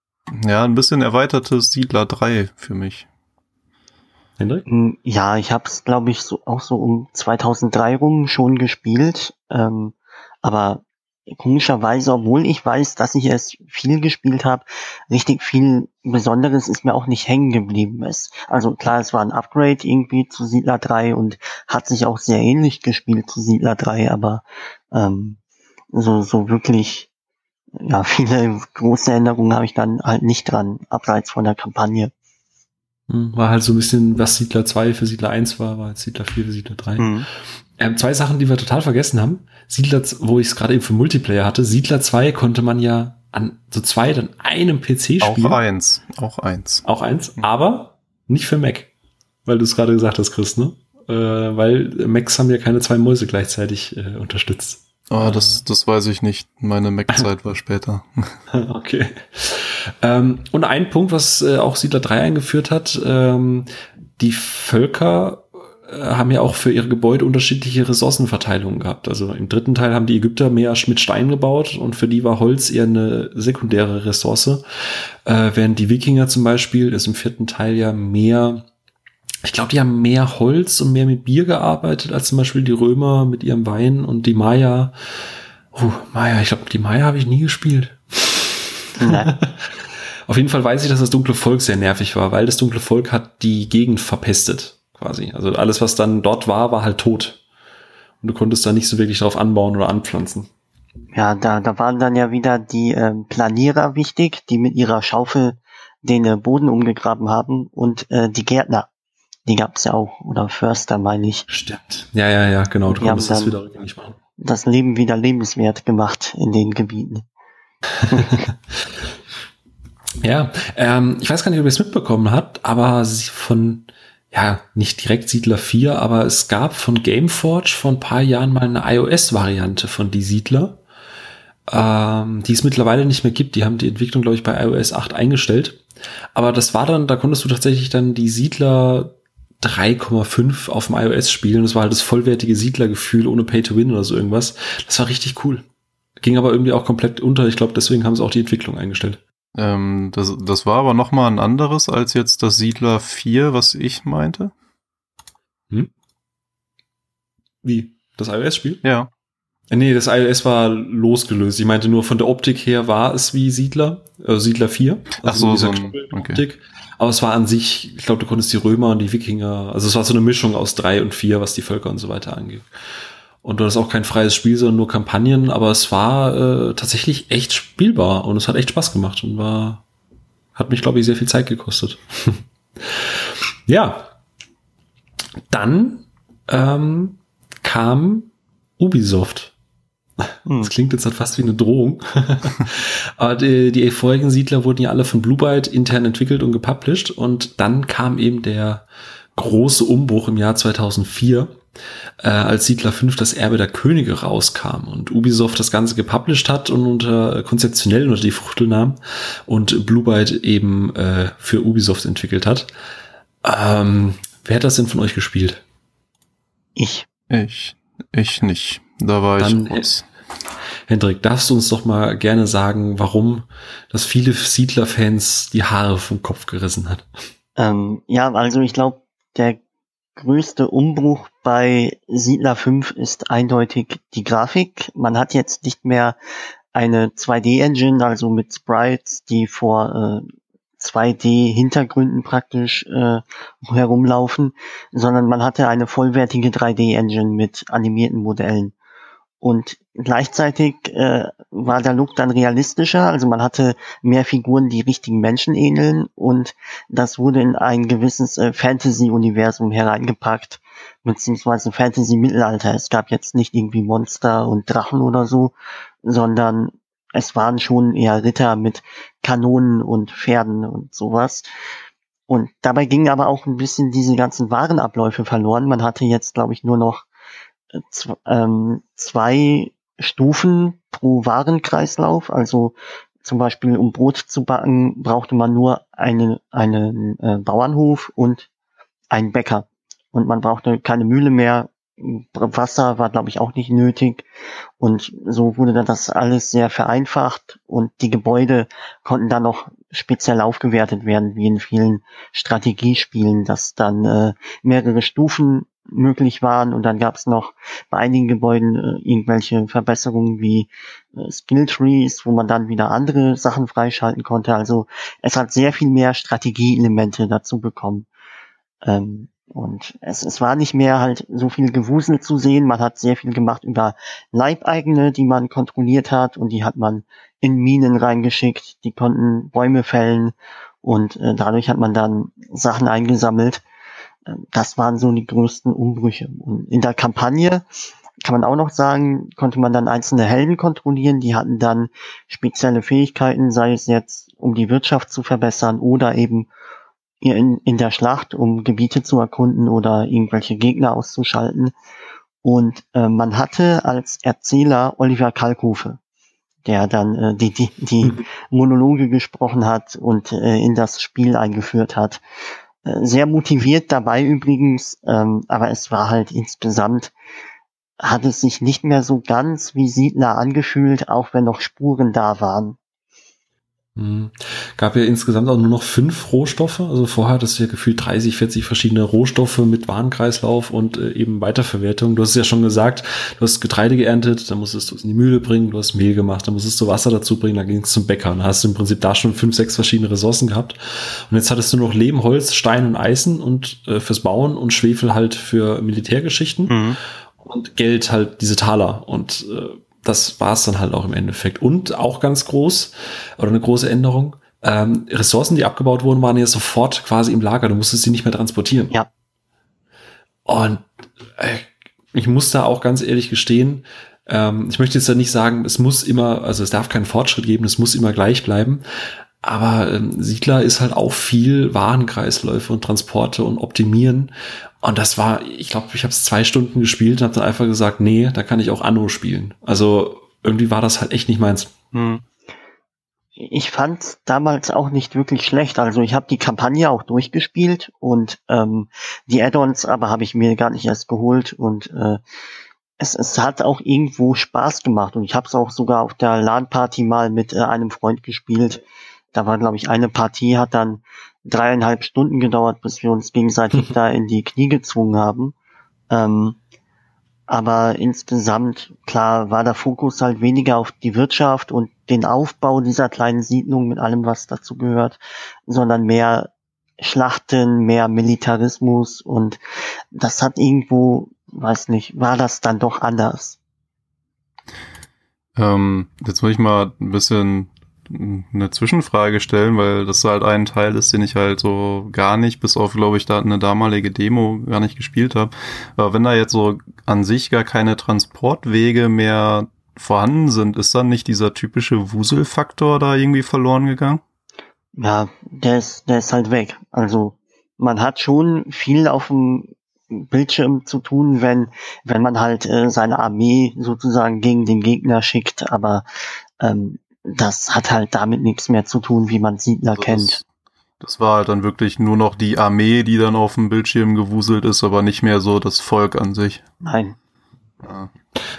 ja, ein bisschen erweitertes Siedler 3 für mich. Hendrik? Hm, ja, ich habe es, glaube ich, so auch so um 2003 rum schon gespielt. Ähm, aber komischerweise, obwohl ich weiß, dass ich es viel gespielt habe, richtig viel Besonderes ist mir auch nicht hängen geblieben. Es, also klar, es war ein Upgrade irgendwie zu Siedler 3 und hat sich auch sehr ähnlich gespielt zu Siedler 3, aber ähm, so, so wirklich ja, viele große Änderungen habe ich dann halt nicht dran, abseits von der Kampagne. Hm, war halt so ein bisschen, was Siedler 2 für Siedler 1 war, war jetzt Siedler 4 für Siedler 3. Mhm. Ähm, zwei Sachen, die wir total vergessen haben. Siedler, wo ich es gerade eben für Multiplayer hatte, Siedler 2 konnte man ja an so zwei an einem PC spielen. Auch eins, auch eins. Auch eins, mhm. aber nicht für Mac. Weil du es gerade gesagt hast, Chris, ne? Äh, weil Macs haben ja keine zwei Mäuse gleichzeitig äh, unterstützt. Ah, das, das weiß ich nicht. Meine Mac-Zeit war später. okay. Ähm, und ein Punkt, was äh, auch Siedler 3 eingeführt hat, ähm, die Völker äh, haben ja auch für ihre Gebäude unterschiedliche Ressourcenverteilungen gehabt. Also im dritten Teil haben die Ägypter mehr mit Stein gebaut und für die war Holz eher eine sekundäre Ressource. Äh, während die Wikinger zum Beispiel ist im vierten Teil ja mehr ich glaube, die haben mehr Holz und mehr mit Bier gearbeitet als zum Beispiel die Römer mit ihrem Wein und die Maya. Oh, Maya, ich glaube, die Maya habe ich nie gespielt. Auf jeden Fall weiß ich, dass das dunkle Volk sehr nervig war, weil das dunkle Volk hat die Gegend verpestet, quasi. Also alles, was dann dort war, war halt tot. Und du konntest da nicht so wirklich drauf anbauen oder anpflanzen. Ja, da, da waren dann ja wieder die äh, Planierer wichtig, die mit ihrer Schaufel den äh, Boden umgegraben haben und äh, die Gärtner. Die gab's ja auch, oder Förster meine ich. Stimmt. Ja, ja, ja, genau. Du konntest das wieder rückgängig machen. Das Leben wieder lebenswert gemacht in den Gebieten. ja, ähm, ich weiß gar nicht, ob ihr es mitbekommen habt, aber von, ja, nicht direkt Siedler 4, aber es gab von Gameforge vor ein paar Jahren mal eine iOS-Variante von Die Siedler, ähm, die es mittlerweile nicht mehr gibt. Die haben die Entwicklung, glaube ich, bei iOS 8 eingestellt. Aber das war dann, da konntest du tatsächlich dann die Siedler 3,5 auf dem iOS spielen. Das war halt das vollwertige Siedlergefühl ohne Pay to Win oder so irgendwas. Das war richtig cool. Ging aber irgendwie auch komplett unter. Ich glaube, deswegen haben sie auch die Entwicklung eingestellt. Ähm, das, das war aber noch mal ein anderes als jetzt das Siedler 4, was ich meinte. Hm? Wie? Das iOS-Spiel? Ja. Äh, nee, das iOS war losgelöst. Ich meinte nur, von der Optik her war es wie Siedler, äh, Siedler 4. Also Ach so, so ein, okay. Aber es war an sich, ich glaube, du konntest die Römer und die Wikinger, also es war so eine Mischung aus drei und vier, was die Völker und so weiter angeht. Und du hast auch kein freies Spiel, sondern nur Kampagnen, aber es war äh, tatsächlich echt spielbar und es hat echt Spaß gemacht und war, hat mich, glaube ich, sehr viel Zeit gekostet. ja. Dann ähm, kam Ubisoft. Das klingt jetzt halt fast wie eine Drohung. Aber die, die vorigen Siedler wurden ja alle von Blue Byte intern entwickelt und gepublished. Und dann kam eben der große Umbruch im Jahr 2004, äh, als Siedler 5 das Erbe der Könige rauskam und Ubisoft das Ganze gepublished hat und unter konzeptionell unter die Fruchtel nahm und Blue Byte eben äh, für Ubisoft entwickelt hat. Ähm, wer hat das denn von euch gespielt? Ich. Ich. Ich nicht. Da war Dann, ich raus. Hendrik, darfst du uns doch mal gerne sagen, warum das viele Siedler-Fans die Haare vom Kopf gerissen hat? Ähm, ja, also ich glaube, der größte Umbruch bei Siedler 5 ist eindeutig die Grafik. Man hat jetzt nicht mehr eine 2D-Engine, also mit Sprites, die vor äh, 2D-Hintergründen praktisch äh, herumlaufen, sondern man hatte eine vollwertige 3D-Engine mit animierten Modellen. Und gleichzeitig äh, war der Look dann realistischer, also man hatte mehr Figuren, die richtigen Menschen ähneln und das wurde in ein gewisses äh, Fantasy-Universum hereingepackt, beziehungsweise Fantasy-Mittelalter. Es gab jetzt nicht irgendwie Monster und Drachen oder so, sondern es waren schon eher Ritter mit Kanonen und Pferden und sowas. Und dabei gingen aber auch ein bisschen diese ganzen Warenabläufe verloren. Man hatte jetzt, glaube ich, nur noch ähm, zwei Stufen pro Warenkreislauf. Also zum Beispiel, um Brot zu backen, brauchte man nur eine, einen äh, Bauernhof und einen Bäcker. Und man brauchte keine Mühle mehr, Wasser war, glaube ich, auch nicht nötig. Und so wurde dann das alles sehr vereinfacht und die Gebäude konnten dann noch speziell aufgewertet werden, wie in vielen Strategiespielen, dass dann äh, mehrere Stufen möglich waren und dann gab es noch bei einigen Gebäuden äh, irgendwelche Verbesserungen wie äh, Skill Trees, wo man dann wieder andere Sachen freischalten konnte. Also es hat sehr viel mehr Strategieelemente dazu bekommen. Ähm, und es, es war nicht mehr halt so viel Gewusel zu sehen. Man hat sehr viel gemacht über Leibeigene, die man kontrolliert hat und die hat man in Minen reingeschickt. Die konnten Bäume fällen und äh, dadurch hat man dann Sachen eingesammelt. Das waren so die größten Umbrüche. Und in der Kampagne kann man auch noch sagen, konnte man dann einzelne Helden kontrollieren. Die hatten dann spezielle Fähigkeiten, sei es jetzt um die Wirtschaft zu verbessern oder eben in, in der Schlacht, um Gebiete zu erkunden oder irgendwelche Gegner auszuschalten. Und äh, man hatte als Erzähler Oliver Kalkofe, der dann äh, die, die, die mhm. Monologe gesprochen hat und äh, in das Spiel eingeführt hat. Äh, sehr motiviert dabei übrigens, ähm, aber es war halt insgesamt, hat es sich nicht mehr so ganz wie Siedler angefühlt, auch wenn noch Spuren da waren. Mhm. Gab ja insgesamt auch nur noch fünf Rohstoffe. Also vorher hattest du ja gefühlt 30, 40 verschiedene Rohstoffe mit Warenkreislauf und äh, eben Weiterverwertung. Du hast es ja schon gesagt, du hast Getreide geerntet, dann musstest du es in die Mühle bringen, du hast Mehl gemacht, dann musstest du Wasser dazu bringen, dann ging es zum Bäcker. Und hast du im Prinzip da schon fünf, sechs verschiedene Ressourcen gehabt. Und jetzt hattest du noch Lehm, Holz, Stein und Eisen und äh, fürs Bauen und Schwefel halt für Militärgeschichten. Mhm. Und Geld halt diese Taler. Und äh, das war es dann halt auch im Endeffekt. Und auch ganz groß oder eine große Änderung. Ähm, Ressourcen, die abgebaut wurden, waren ja sofort quasi im Lager. Du musstest sie nicht mehr transportieren. Ja. Und äh, ich muss da auch ganz ehrlich gestehen, ähm, ich möchte jetzt ja nicht sagen, es muss immer, also es darf keinen Fortschritt geben, es muss immer gleich bleiben. Aber ähm, Siedler ist halt auch viel Warenkreisläufe und Transporte und Optimieren. Und das war, ich glaube, ich habe es zwei Stunden gespielt und habe dann einfach gesagt, nee, da kann ich auch Anno spielen. Also irgendwie war das halt echt nicht meins. Hm. Ich fand damals auch nicht wirklich schlecht. Also ich habe die Kampagne auch durchgespielt und ähm, die Add-ons aber habe ich mir gar nicht erst geholt und äh, es, es hat auch irgendwo Spaß gemacht und ich habe es auch sogar auf der LAN-Party mal mit äh, einem Freund gespielt. Da war, glaube ich, eine Partie hat dann dreieinhalb Stunden gedauert, bis wir uns gegenseitig da in die Knie gezwungen haben. Ähm, aber insgesamt, klar, war der Fokus halt weniger auf die Wirtschaft und den Aufbau dieser kleinen Siedlung mit allem, was dazu gehört, sondern mehr Schlachten, mehr Militarismus und das hat irgendwo, weiß nicht, war das dann doch anders. Ähm, jetzt muss ich mal ein bisschen eine Zwischenfrage stellen, weil das halt ein Teil ist, den ich halt so gar nicht, bis auf, glaube ich, da eine damalige Demo gar nicht gespielt habe. Aber wenn da jetzt so an sich gar keine Transportwege mehr vorhanden sind, ist dann nicht dieser typische Wuselfaktor da irgendwie verloren gegangen? Ja, der ist, der ist halt weg. Also man hat schon viel auf dem Bildschirm zu tun, wenn, wenn man halt äh, seine Armee sozusagen gegen den Gegner schickt, aber ähm, das hat halt damit nichts mehr zu tun, wie man Siedler also kennt. Das war halt dann wirklich nur noch die Armee, die dann auf dem Bildschirm gewuselt ist, aber nicht mehr so das Volk an sich. Nein. Ja.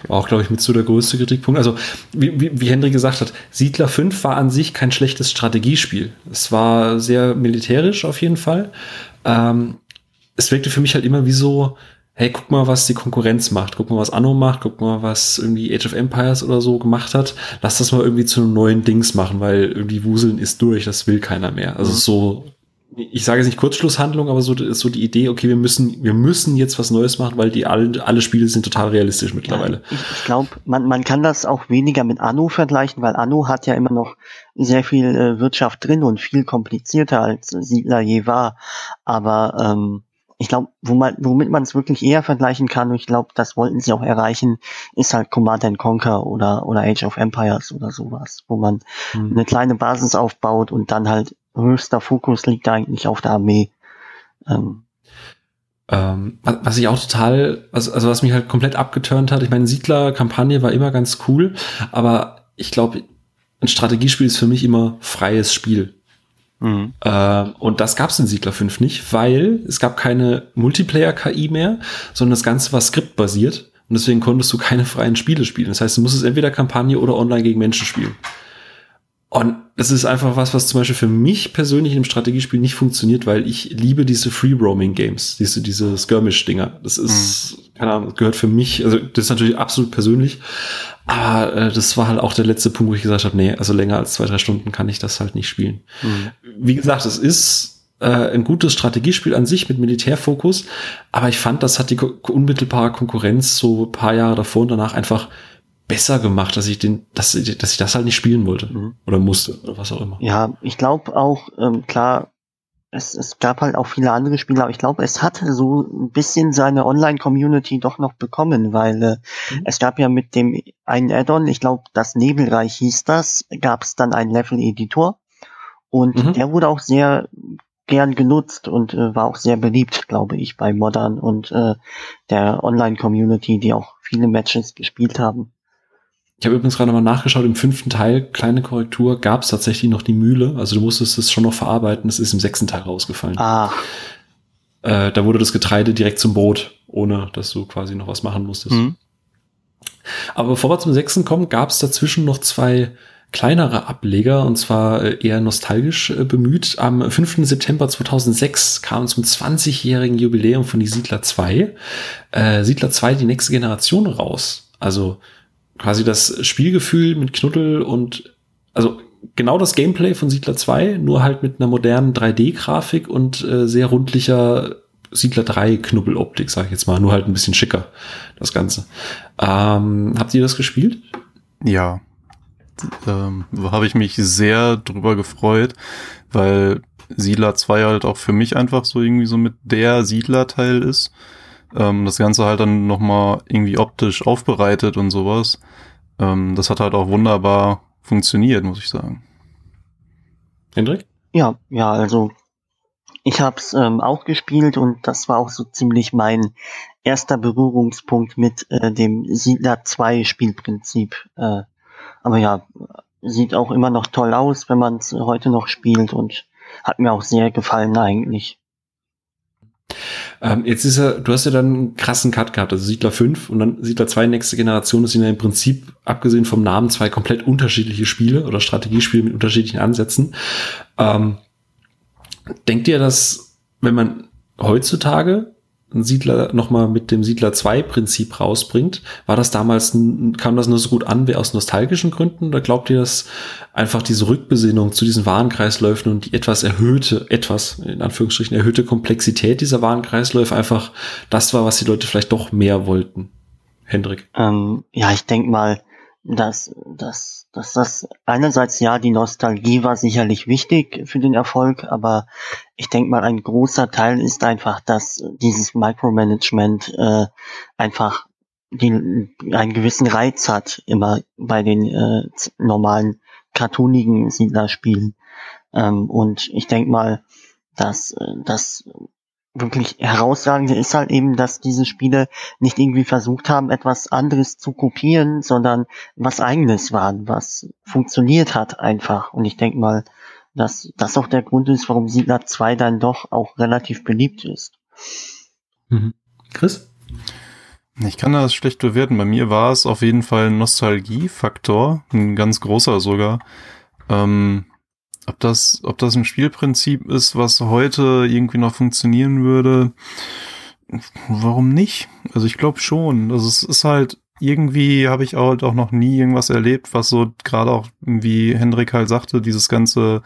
War auch, glaube ich, mit so der größte Kritikpunkt. Also, wie, wie, wie Henry gesagt hat, Siedler 5 war an sich kein schlechtes Strategiespiel. Es war sehr militärisch auf jeden Fall. Ähm, es wirkte für mich halt immer wie so, hey, guck mal, was die Konkurrenz macht, guck mal, was Anno macht, guck mal, was irgendwie Age of Empires oder so gemacht hat. Lass das mal irgendwie zu einem neuen Dings machen, weil irgendwie Wuseln ist durch, das will keiner mehr. Also mhm. so, ich sage jetzt nicht Kurzschlusshandlung, aber so ist so die Idee, okay, wir müssen, wir müssen jetzt was Neues machen, weil die alle, alle Spiele sind total realistisch mittlerweile. Ja, ich ich glaube, man, man kann das auch weniger mit Anno vergleichen, weil Anno hat ja immer noch sehr viel äh, Wirtschaft drin und viel komplizierter als Siedler je war. Aber ähm, ich glaube, womit man es wirklich eher vergleichen kann, und ich glaube, das wollten sie auch erreichen, ist halt Command and Conquer oder, oder Age of Empires oder sowas, wo man mhm. eine kleine Basis aufbaut und dann halt höchster Fokus liegt eigentlich auf der Armee. Ähm, ähm, was ich auch total, also, also was mich halt komplett abgeturnt hat, ich meine, Siedler-Kampagne war immer ganz cool, aber ich glaube, ein Strategiespiel ist für mich immer freies Spiel. Mhm. Äh, und das gab es in Siedler 5 nicht, weil es gab keine Multiplayer-KI mehr, sondern das Ganze war skriptbasiert und deswegen konntest du keine freien Spiele spielen. Das heißt, du musstest entweder Kampagne oder online gegen Menschen spielen. Und das ist einfach was, was zum Beispiel für mich persönlich im Strategiespiel nicht funktioniert, weil ich liebe diese Free-Roaming-Games, diese, diese Skirmish-Dinger. Das ist, mhm. keine Ahnung, gehört für mich, also das ist natürlich absolut persönlich, aber äh, das war halt auch der letzte Punkt, wo ich gesagt habe, nee, also länger als zwei, drei Stunden kann ich das halt nicht spielen. Mhm. Wie gesagt, es ist äh, ein gutes Strategiespiel an sich mit Militärfokus, aber ich fand, das hat die unmittelbare Konkurrenz so ein paar Jahre davor und danach einfach besser gemacht, dass ich den, dass, dass ich das halt nicht spielen wollte mhm. oder musste oder was auch immer. Ja, ich glaube auch, ähm, klar, es, es gab halt auch viele andere Spiele, aber ich glaube, es hat so ein bisschen seine Online-Community doch noch bekommen, weil äh, mhm. es gab ja mit dem einen Add-on, ich glaube, das Nebelreich hieß das, gab es dann einen Level-Editor und mhm. der wurde auch sehr gern genutzt und äh, war auch sehr beliebt, glaube ich, bei Modern und äh, der Online-Community, die auch viele Matches gespielt haben. Ich habe übrigens gerade mal nachgeschaut, im fünften Teil, kleine Korrektur, gab es tatsächlich noch die Mühle. Also du musstest es schon noch verarbeiten. Das ist im sechsten Teil rausgefallen. Ah. Äh, da wurde das Getreide direkt zum Brot, ohne dass du quasi noch was machen musstest. Mhm. Aber bevor wir zum sechsten kommen, gab es dazwischen noch zwei kleinere Ableger und zwar äh, eher nostalgisch äh, bemüht. Am 5. September 2006 kam zum 20-jährigen Jubiläum von die Siedler 2 äh, Siedler 2 die nächste Generation raus. Also quasi das Spielgefühl mit Knuddel und also genau das Gameplay von Siedler 2, nur halt mit einer modernen 3D-Grafik und äh, sehr rundlicher Siedler 3 Knubbeloptik, sag ich jetzt mal, nur halt ein bisschen schicker, das Ganze. Ähm, habt ihr das gespielt? Ja. Ähm, Habe ich mich sehr drüber gefreut, weil Siedler 2 halt auch für mich einfach so irgendwie so mit der Siedler-Teil ist ähm, das Ganze halt dann nochmal irgendwie optisch aufbereitet und sowas. Ähm, das hat halt auch wunderbar funktioniert, muss ich sagen. Hendrik? Ja, ja, also ich habe es ähm, auch gespielt und das war auch so ziemlich mein erster Berührungspunkt mit äh, dem Siedler 2 Spielprinzip. Äh, aber ja, sieht auch immer noch toll aus, wenn man es heute noch spielt und hat mir auch sehr gefallen eigentlich. Ähm, jetzt ist er, du hast ja dann einen krassen Cut gehabt, also Siedler 5 und dann Siedler 2 nächste Generation. Das sind ja im Prinzip, abgesehen vom Namen, zwei komplett unterschiedliche Spiele oder Strategiespiele mit unterschiedlichen Ansätzen. Ähm, denkt ihr, dass wenn man heutzutage ein Siedler nochmal mit dem Siedler 2 Prinzip rausbringt. War das damals, kam das nur so gut an wie aus nostalgischen Gründen? Oder glaubt ihr, dass einfach diese Rückbesinnung zu diesen Warenkreisläufen und die etwas erhöhte, etwas, in Anführungsstrichen, erhöhte Komplexität dieser Warenkreisläufe einfach das war, was die Leute vielleicht doch mehr wollten? Hendrik? Ähm, ja, ich denke mal, dass, dass, dass das einerseits ja, die Nostalgie war sicherlich wichtig für den Erfolg, aber ich denke mal, ein großer Teil ist einfach, dass dieses Micromanagement äh, einfach den, einen gewissen Reiz hat, immer bei den äh, normalen cartoonigen Siedlerspielen. Ähm, und ich denke mal, dass, äh, dass wirklich herausragende ist halt eben, dass diese Spiele nicht irgendwie versucht haben, etwas anderes zu kopieren, sondern was eigenes waren, was funktioniert hat einfach. Und ich denke mal, dass das auch der Grund ist, warum Siedler 2 dann doch auch relativ beliebt ist. Mhm. Chris? Ich kann das schlecht bewerten. Bei mir war es auf jeden Fall ein Nostalgiefaktor, ein ganz großer sogar. Ähm, ob das, ob das ein Spielprinzip ist, was heute irgendwie noch funktionieren würde, warum nicht? Also ich glaube schon. Also es ist halt irgendwie habe ich halt auch noch nie irgendwas erlebt, was so gerade auch, wie Hendrik halt sagte, dieses ganze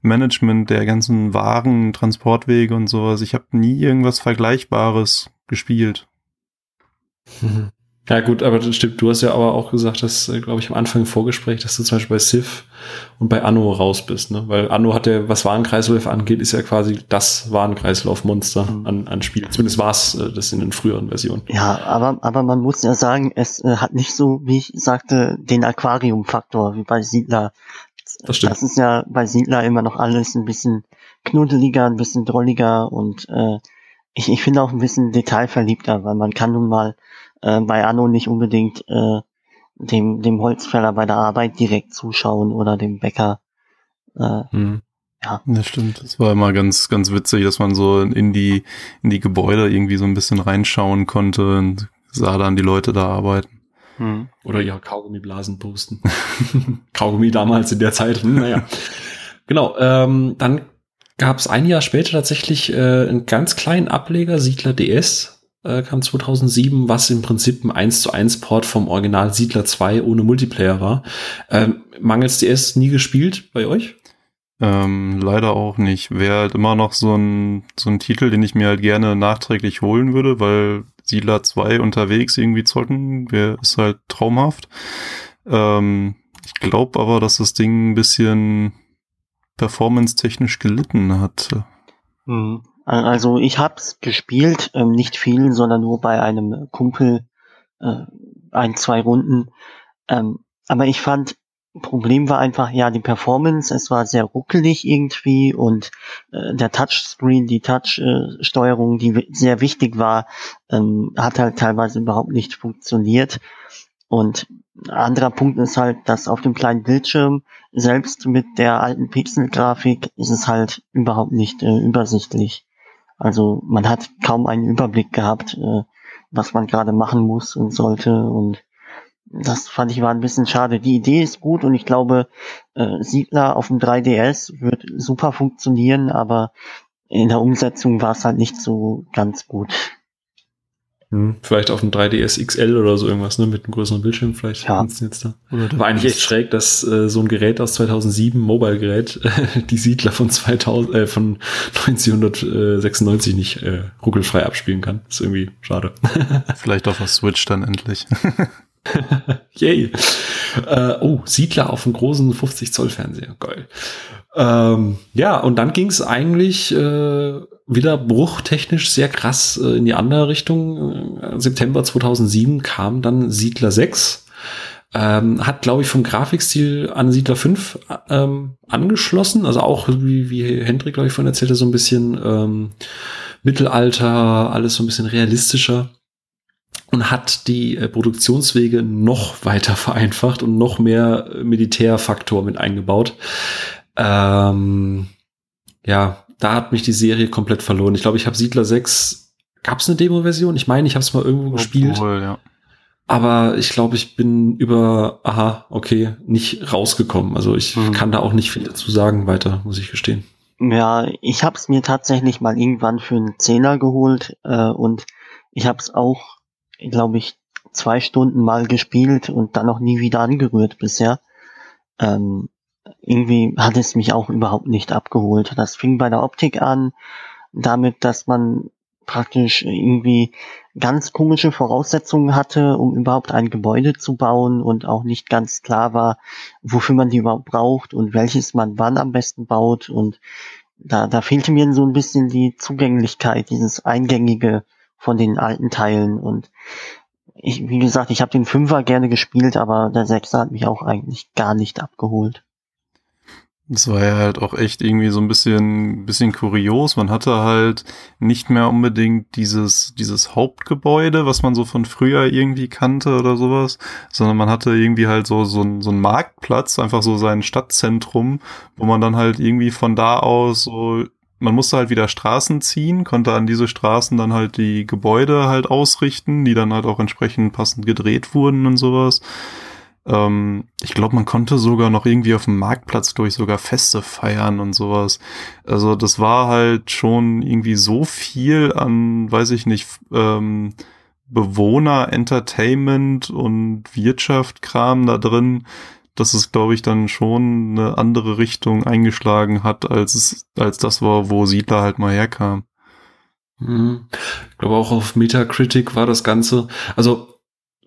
Management der ganzen Waren, Transportwege und sowas. Ich habe nie irgendwas Vergleichbares gespielt. Ja gut, aber das stimmt. Du hast ja aber auch gesagt, dass, äh, glaube ich, am Anfang im Vorgespräch, dass du zum Beispiel bei Civ und bei Anno raus bist, ne? Weil Anno hat ja, was Warenkreisläufe angeht, ist ja quasi das Warenkreislaufmonster mhm. an, an Spiel. Zumindest war es äh, das in den früheren Versionen. Ja, aber, aber man muss ja sagen, es äh, hat nicht so, wie ich sagte, den Aquarium-Faktor wie bei Siedler. Das stimmt. Das ist ja bei Siedler immer noch alles ein bisschen knuddeliger, ein bisschen drolliger und äh, ich, ich finde auch ein bisschen detailverliebter, weil man kann nun mal äh, bei Anno nicht unbedingt äh, dem, dem Holzfäller bei der Arbeit direkt zuschauen oder dem Bäcker. Äh, hm. Ja. Das stimmt. Das war immer ganz, ganz witzig, dass man so in die, in die Gebäude irgendwie so ein bisschen reinschauen konnte und sah dann die Leute da arbeiten. Hm. Oder ja, Kaugummiblasen posten. Kaugummi damals in der Zeit. Hm, naja. genau. Ähm, dann gab es ein Jahr später tatsächlich äh, einen ganz kleinen Ableger, Siedler DS äh, kam 2007, was im Prinzip ein 1 zu 1 Port vom Original Siedler 2 ohne Multiplayer war. Ähm, mangels DS nie gespielt bei euch? Ähm, leider auch nicht. Wäre halt immer noch so ein, so ein Titel, den ich mir halt gerne nachträglich holen würde, weil Siedler 2 unterwegs irgendwie zocken, wäre ist halt traumhaft. Ähm, ich glaube aber, dass das Ding ein bisschen performance-technisch gelitten hat. Mhm. Also ich hab's gespielt, ähm, nicht viel, sondern nur bei einem Kumpel äh, ein, zwei Runden. Ähm, aber ich fand, Problem war einfach, ja, die Performance, es war sehr ruckelig irgendwie und äh, der Touchscreen, die Touch-Steuerung, äh, die sehr wichtig war, ähm, hat halt teilweise überhaupt nicht funktioniert. Und anderer Punkt ist halt, dass auf dem kleinen Bildschirm, selbst mit der alten Pixel-Grafik, ist es halt überhaupt nicht äh, übersichtlich. Also man hat kaum einen Überblick gehabt, äh, was man gerade machen muss und sollte und das fand ich war ein bisschen schade. Die Idee ist gut und ich glaube, äh, Siedler auf dem 3DS wird super funktionieren, aber in der Umsetzung war es halt nicht so ganz gut. Hm, vielleicht auf dem 3DS XL oder so irgendwas, ne, mit einem größeren Bildschirm vielleicht. Ja. Jetzt da. War eigentlich echt schräg, dass äh, so ein Gerät aus 2007, Mobile-Gerät, äh, die Siedler von 2000, äh, von 1996 nicht äh, ruckelfrei abspielen kann. ist irgendwie schade. vielleicht auf der Switch dann endlich. Yay. Äh, oh, Siedler auf einem großen 50 Zoll Fernseher. Geil. Ähm, ja, und dann ging es eigentlich äh, wieder bruchtechnisch sehr krass äh, in die andere Richtung. Äh, September 2007 kam dann Siedler 6. Ähm, hat, glaube ich, vom Grafikstil an Siedler 5 ähm, angeschlossen. Also auch, wie, wie Hendrik, glaube ich, von erzählte, so ein bisschen ähm, Mittelalter, alles so ein bisschen realistischer und hat die äh, Produktionswege noch weiter vereinfacht und noch mehr Militärfaktor mit eingebaut. Ähm, ja, da hat mich die Serie komplett verloren. Ich glaube, ich habe Siedler 6. Gab es eine Demo-Version? Ich meine, ich habe es mal irgendwo gespielt. Wohl, ja. Aber ich glaube, ich bin über, aha, okay, nicht rausgekommen. Also ich mhm. kann da auch nicht viel dazu sagen weiter, muss ich gestehen. Ja, ich habe es mir tatsächlich mal irgendwann für einen Zehner geholt äh, und ich habe es auch, glaube ich, zwei Stunden mal gespielt und dann noch nie wieder angerührt bisher. Ähm, irgendwie hat es mich auch überhaupt nicht abgeholt. Das fing bei der Optik an, damit, dass man praktisch irgendwie ganz komische Voraussetzungen hatte, um überhaupt ein Gebäude zu bauen und auch nicht ganz klar war, wofür man die überhaupt braucht und welches man wann am besten baut und da, da fehlte mir so ein bisschen die Zugänglichkeit, dieses Eingängige von den alten Teilen und ich, wie gesagt, ich habe den Fünfer gerne gespielt, aber der Sechser hat mich auch eigentlich gar nicht abgeholt. Das war ja halt auch echt irgendwie so ein bisschen, bisschen kurios. Man hatte halt nicht mehr unbedingt dieses, dieses Hauptgebäude, was man so von früher irgendwie kannte oder sowas, sondern man hatte irgendwie halt so, so, so einen Marktplatz, einfach so sein Stadtzentrum, wo man dann halt irgendwie von da aus so, man musste halt wieder Straßen ziehen, konnte an diese Straßen dann halt die Gebäude halt ausrichten, die dann halt auch entsprechend passend gedreht wurden und sowas. Ähm, ich glaube, man konnte sogar noch irgendwie auf dem Marktplatz durch sogar Feste feiern und sowas. Also das war halt schon irgendwie so viel an, weiß ich nicht, ähm, Bewohner, Entertainment und Wirtschaft-Kram da drin, dass es, glaube ich, dann schon eine andere Richtung eingeschlagen hat, als es, als das war, wo Siedler halt mal herkam. Mhm. Ich glaube auch auf Metacritic war das Ganze, also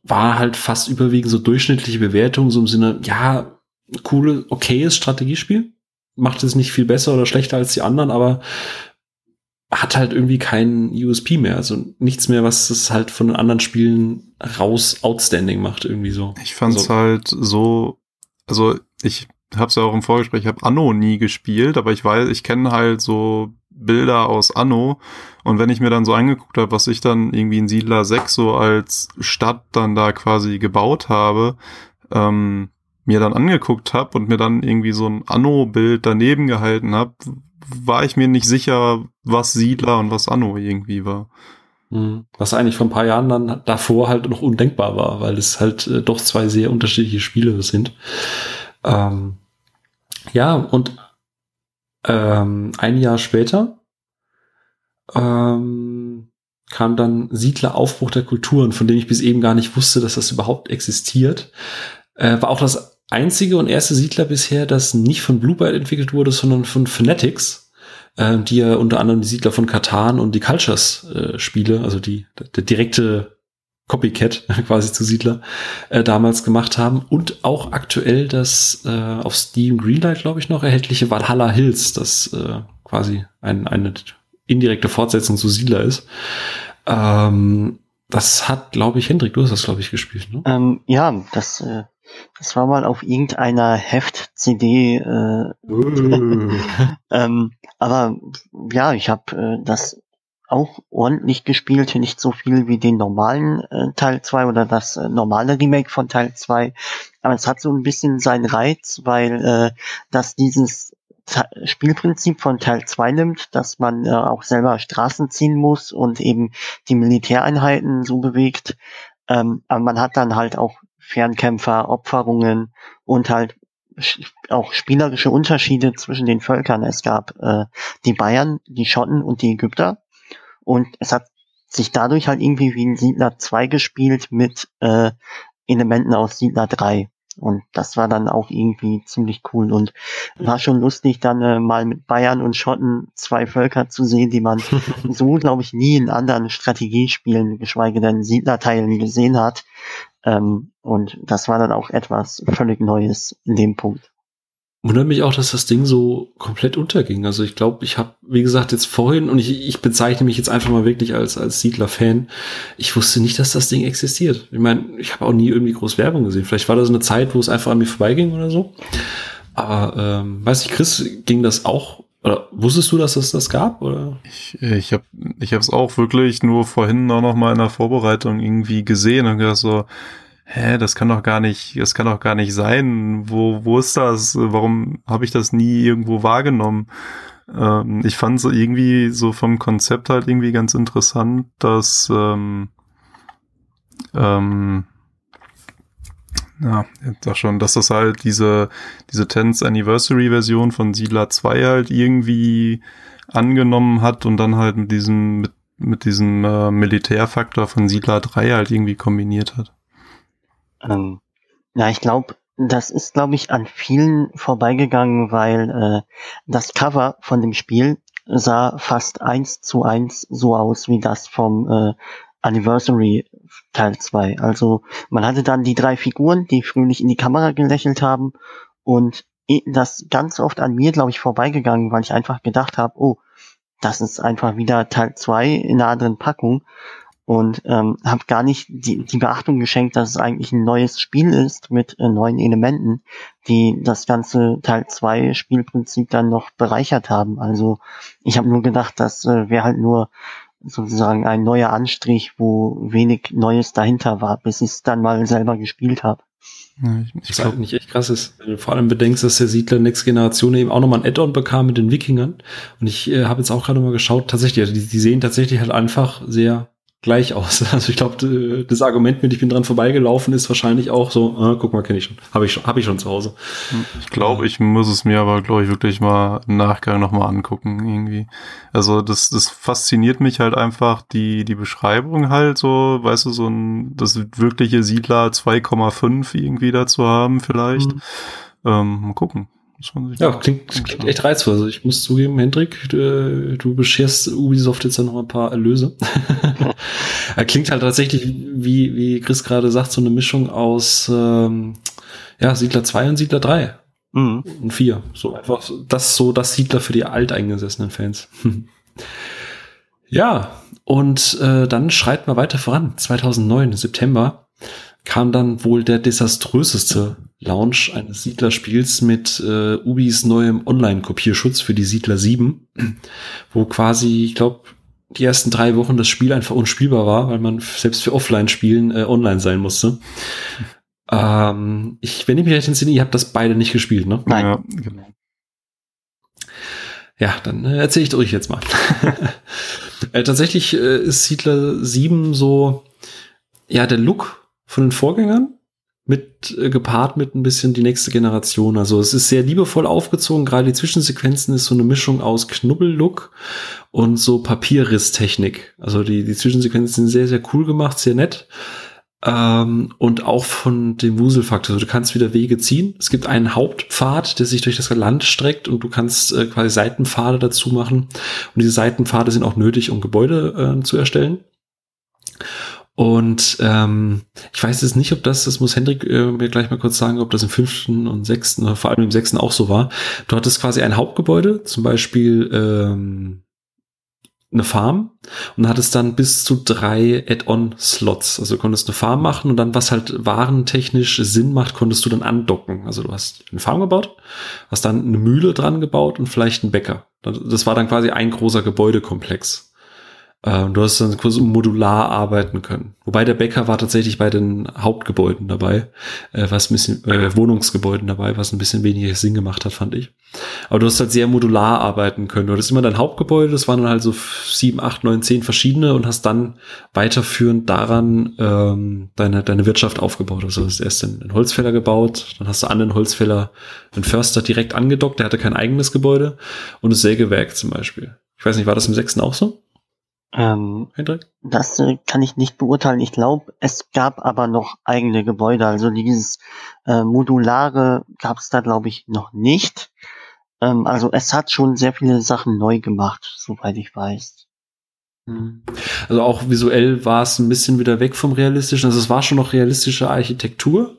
war halt fast überwiegend so durchschnittliche Bewertung, so im Sinne, ja, coole, okayes Strategiespiel. Macht es nicht viel besser oder schlechter als die anderen, aber hat halt irgendwie keinen USP mehr, also nichts mehr, was es halt von den anderen Spielen raus outstanding macht, irgendwie so. Ich fand's also, halt so, also ich hab's ja auch im Vorgespräch, ich habe Anno nie gespielt, aber ich weiß, ich kenne halt so Bilder aus Anno und wenn ich mir dann so angeguckt habe, was ich dann irgendwie in Siedler 6 so als Stadt dann da quasi gebaut habe, ähm, mir dann angeguckt habe und mir dann irgendwie so ein Anno-Bild daneben gehalten habe, war ich mir nicht sicher, was Siedler und was Anno irgendwie war. Mhm. Was eigentlich vor ein paar Jahren dann davor halt noch undenkbar war, weil es halt äh, doch zwei sehr unterschiedliche Spiele sind. Ähm, ja, und ähm, ein Jahr später ähm, kam dann Siedler Aufbruch der Kulturen, von dem ich bis eben gar nicht wusste, dass das überhaupt existiert. Äh, war auch das einzige und erste Siedler bisher, das nicht von Bluebird entwickelt wurde, sondern von Fanatics, äh, die ja unter anderem die Siedler von Katan und die Cultures äh, Spiele, also die der direkte Copycat quasi zu Siedler äh, damals gemacht haben und auch aktuell das äh, auf Steam Greenlight glaube ich noch erhältliche Valhalla Hills, das äh, quasi ein, eine indirekte Fortsetzung zu Siedler ist. Ähm, das hat, glaube ich, Hendrik, du hast das, glaube ich, gespielt, ne? Ähm, ja, das äh, das war mal auf irgendeiner Heft-CD. Äh, ähm, aber ja, ich habe äh, das auch ordentlich gespielt, nicht so viel wie den normalen äh, Teil 2 oder das äh, normale Remake von Teil 2. Aber es hat so ein bisschen seinen Reiz, weil äh, das dieses Spielprinzip von Teil 2 nimmt, dass man äh, auch selber Straßen ziehen muss und eben die Militäreinheiten so bewegt. Ähm, aber man hat dann halt auch Fernkämpfer, Opferungen und halt auch spielerische Unterschiede zwischen den Völkern. Es gab äh, die Bayern, die Schotten und die Ägypter. Und es hat sich dadurch halt irgendwie wie ein Siedler 2 gespielt mit äh, Elementen aus Siedler 3. Und das war dann auch irgendwie ziemlich cool und war schon lustig, dann äh, mal mit Bayern und Schotten zwei Völker zu sehen, die man so, glaube ich, nie in anderen Strategiespielen, geschweige denn Siedlerteilen gesehen hat. Ähm, und das war dann auch etwas völlig Neues in dem Punkt. Wundert mich auch, dass das Ding so komplett unterging. Also ich glaube, ich habe, wie gesagt, jetzt vorhin, und ich, ich bezeichne mich jetzt einfach mal wirklich als, als Siedler-Fan, ich wusste nicht, dass das Ding existiert. Ich meine, ich habe auch nie irgendwie groß Werbung gesehen. Vielleicht war das eine Zeit, wo es einfach an mir vorbeiging oder so. Aber ähm, weiß ich, Chris, ging das auch oder wusstest du, dass es das gab? Oder? Ich, ich habe ich es auch wirklich nur vorhin auch noch mal in der Vorbereitung irgendwie gesehen und gedacht so, hä, das kann doch gar nicht, das kann doch gar nicht sein. Wo, wo ist das? Warum habe ich das nie irgendwo wahrgenommen? Ähm, ich fand so irgendwie so vom Konzept halt irgendwie ganz interessant, dass ähm, ähm, ja, jetzt sag schon, dass das halt diese, diese 10th Anniversary Version von Siedler 2 halt irgendwie angenommen hat und dann halt mit diesem, mit, mit diesem äh, Militärfaktor von Siedler 3 halt irgendwie kombiniert hat. Ähm, ja, ich glaube, das ist, glaube ich, an vielen vorbeigegangen, weil äh, das Cover von dem Spiel sah fast eins zu eins so aus wie das vom äh, Anniversary Teil 2. Also man hatte dann die drei Figuren, die fröhlich in die Kamera gelächelt haben und das ganz oft an mir, glaube ich, vorbeigegangen, weil ich einfach gedacht habe, oh, das ist einfach wieder Teil 2 in einer anderen Packung und ähm, habe gar nicht die, die Beachtung geschenkt, dass es eigentlich ein neues Spiel ist mit äh, neuen Elementen, die das ganze Teil 2 Spielprinzip dann noch bereichert haben. Also ich habe nur gedacht, das äh, wäre halt nur sozusagen ein neuer Anstrich, wo wenig Neues dahinter war, bis ich es dann mal selber gespielt habe. Ja, ich, ich glaube nicht echt krass ist. Wenn du vor allem bedenkst, dass der Siedler Next Generation eben auch nochmal ein Add-on bekam mit den Wikingern. Und ich äh, habe jetzt auch gerade mal geschaut, tatsächlich, also die, die sehen tatsächlich halt einfach sehr gleich aus. Also ich glaube, das Argument mit ich bin dran vorbeigelaufen ist wahrscheinlich auch so, ah, guck mal, kenne ich schon. Habe ich schon, habe ich schon zu Hause. Ich glaube, ich muss es mir aber, glaube ich, wirklich mal im Nachgang nochmal angucken, irgendwie. Also das, das fasziniert mich halt einfach, die, die Beschreibung halt so, weißt du, so ein, das wirkliche Siedler 2,5 irgendwie dazu haben, vielleicht. Mhm. Ähm, mal gucken ja, klingt, klingt echt reizvoll. Also ich muss zugeben, Hendrik, du, du bescherst Ubisoft jetzt noch ein paar Erlöse. klingt halt tatsächlich, wie, wie Chris gerade sagt, so eine Mischung aus ähm, ja, Siedler 2 und Siedler 3. Mhm. Und 4. So einfach das so das Siedler für die alteingesessenen Fans. ja, und äh, dann schreiten wir weiter voran. 2009, September, kam dann wohl der desaströseste Launch eines Siedlerspiels mit äh, Ubis neuem Online-Kopierschutz für die Siedler 7, wo quasi, ich glaube, die ersten drei Wochen das Spiel einfach unspielbar war, weil man selbst für Offline-Spielen äh, online sein musste. Ähm, ich, wenn ich mich recht entsinne, ihr habt das beide nicht gespielt, ne? Nein. Ja, genau. Ja, dann äh, erzähle ich euch jetzt mal. äh, tatsächlich äh, ist Siedler 7 so, ja, der Look von den Vorgängern mit äh, gepaart mit ein bisschen die nächste Generation. Also es ist sehr liebevoll aufgezogen. Gerade die Zwischensequenzen ist so eine Mischung aus Knubbellook und so Papierrisstechnik. Also die, die Zwischensequenzen sind sehr, sehr cool gemacht, sehr nett. Ähm, und auch von dem Wuselfaktor. Also du kannst wieder Wege ziehen. Es gibt einen Hauptpfad, der sich durch das Land streckt und du kannst äh, quasi Seitenpfade dazu machen. Und diese Seitenpfade sind auch nötig, um Gebäude äh, zu erstellen. Und ähm, ich weiß jetzt nicht, ob das, das muss Hendrik äh, mir gleich mal kurz sagen, ob das im fünften und sechsten oder vor allem im sechsten auch so war. Du hattest quasi ein Hauptgebäude, zum Beispiel ähm, eine Farm und hattest dann bis zu drei Add-on-Slots. Also du konntest eine Farm machen und dann, was halt warentechnisch Sinn macht, konntest du dann andocken. Also du hast eine Farm gebaut, hast dann eine Mühle dran gebaut und vielleicht einen Bäcker. Das war dann quasi ein großer Gebäudekomplex. Äh, du hast dann kurz modular arbeiten können. Wobei der Bäcker war tatsächlich bei den Hauptgebäuden dabei, äh, was ein bisschen, äh, Wohnungsgebäuden dabei, was ein bisschen weniger Sinn gemacht hat, fand ich. Aber du hast halt sehr modular arbeiten können. Du hattest immer dein Hauptgebäude, das waren dann halt so sieben, acht, neun, zehn verschiedene und hast dann weiterführend daran ähm, deine, deine Wirtschaft aufgebaut. Also du hast erst den, Holzfäller gebaut, dann hast du an den Holzfäller den Förster direkt angedockt, der hatte kein eigenes Gebäude und das Sägewerk zum Beispiel. Ich weiß nicht, war das im sechsten auch so? Ähm, Hendrik? Das äh, kann ich nicht beurteilen. Ich glaube, es gab aber noch eigene Gebäude. Also dieses äh, Modulare gab es da, glaube ich, noch nicht. Ähm, also es hat schon sehr viele Sachen neu gemacht, soweit ich weiß. Hm. Also auch visuell war es ein bisschen wieder weg vom realistischen. Also es war schon noch realistische Architektur,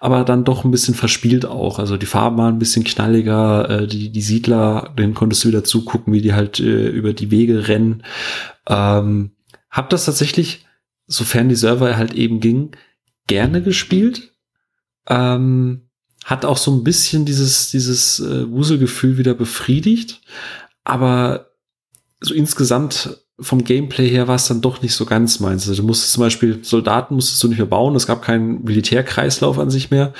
aber dann doch ein bisschen verspielt auch. Also die Farben waren ein bisschen knalliger, äh, die, die Siedler, denen konntest du wieder zugucken, wie die halt äh, über die Wege rennen. Ähm, hab das tatsächlich, sofern die Server halt eben ging, gerne gespielt. Ähm, hat auch so ein bisschen dieses, dieses äh, Wuselgefühl wieder befriedigt. Aber so insgesamt vom Gameplay her war es dann doch nicht so ganz meins. Also du musstest zum Beispiel Soldaten musstest du nicht mehr bauen, es gab keinen Militärkreislauf an sich mehr,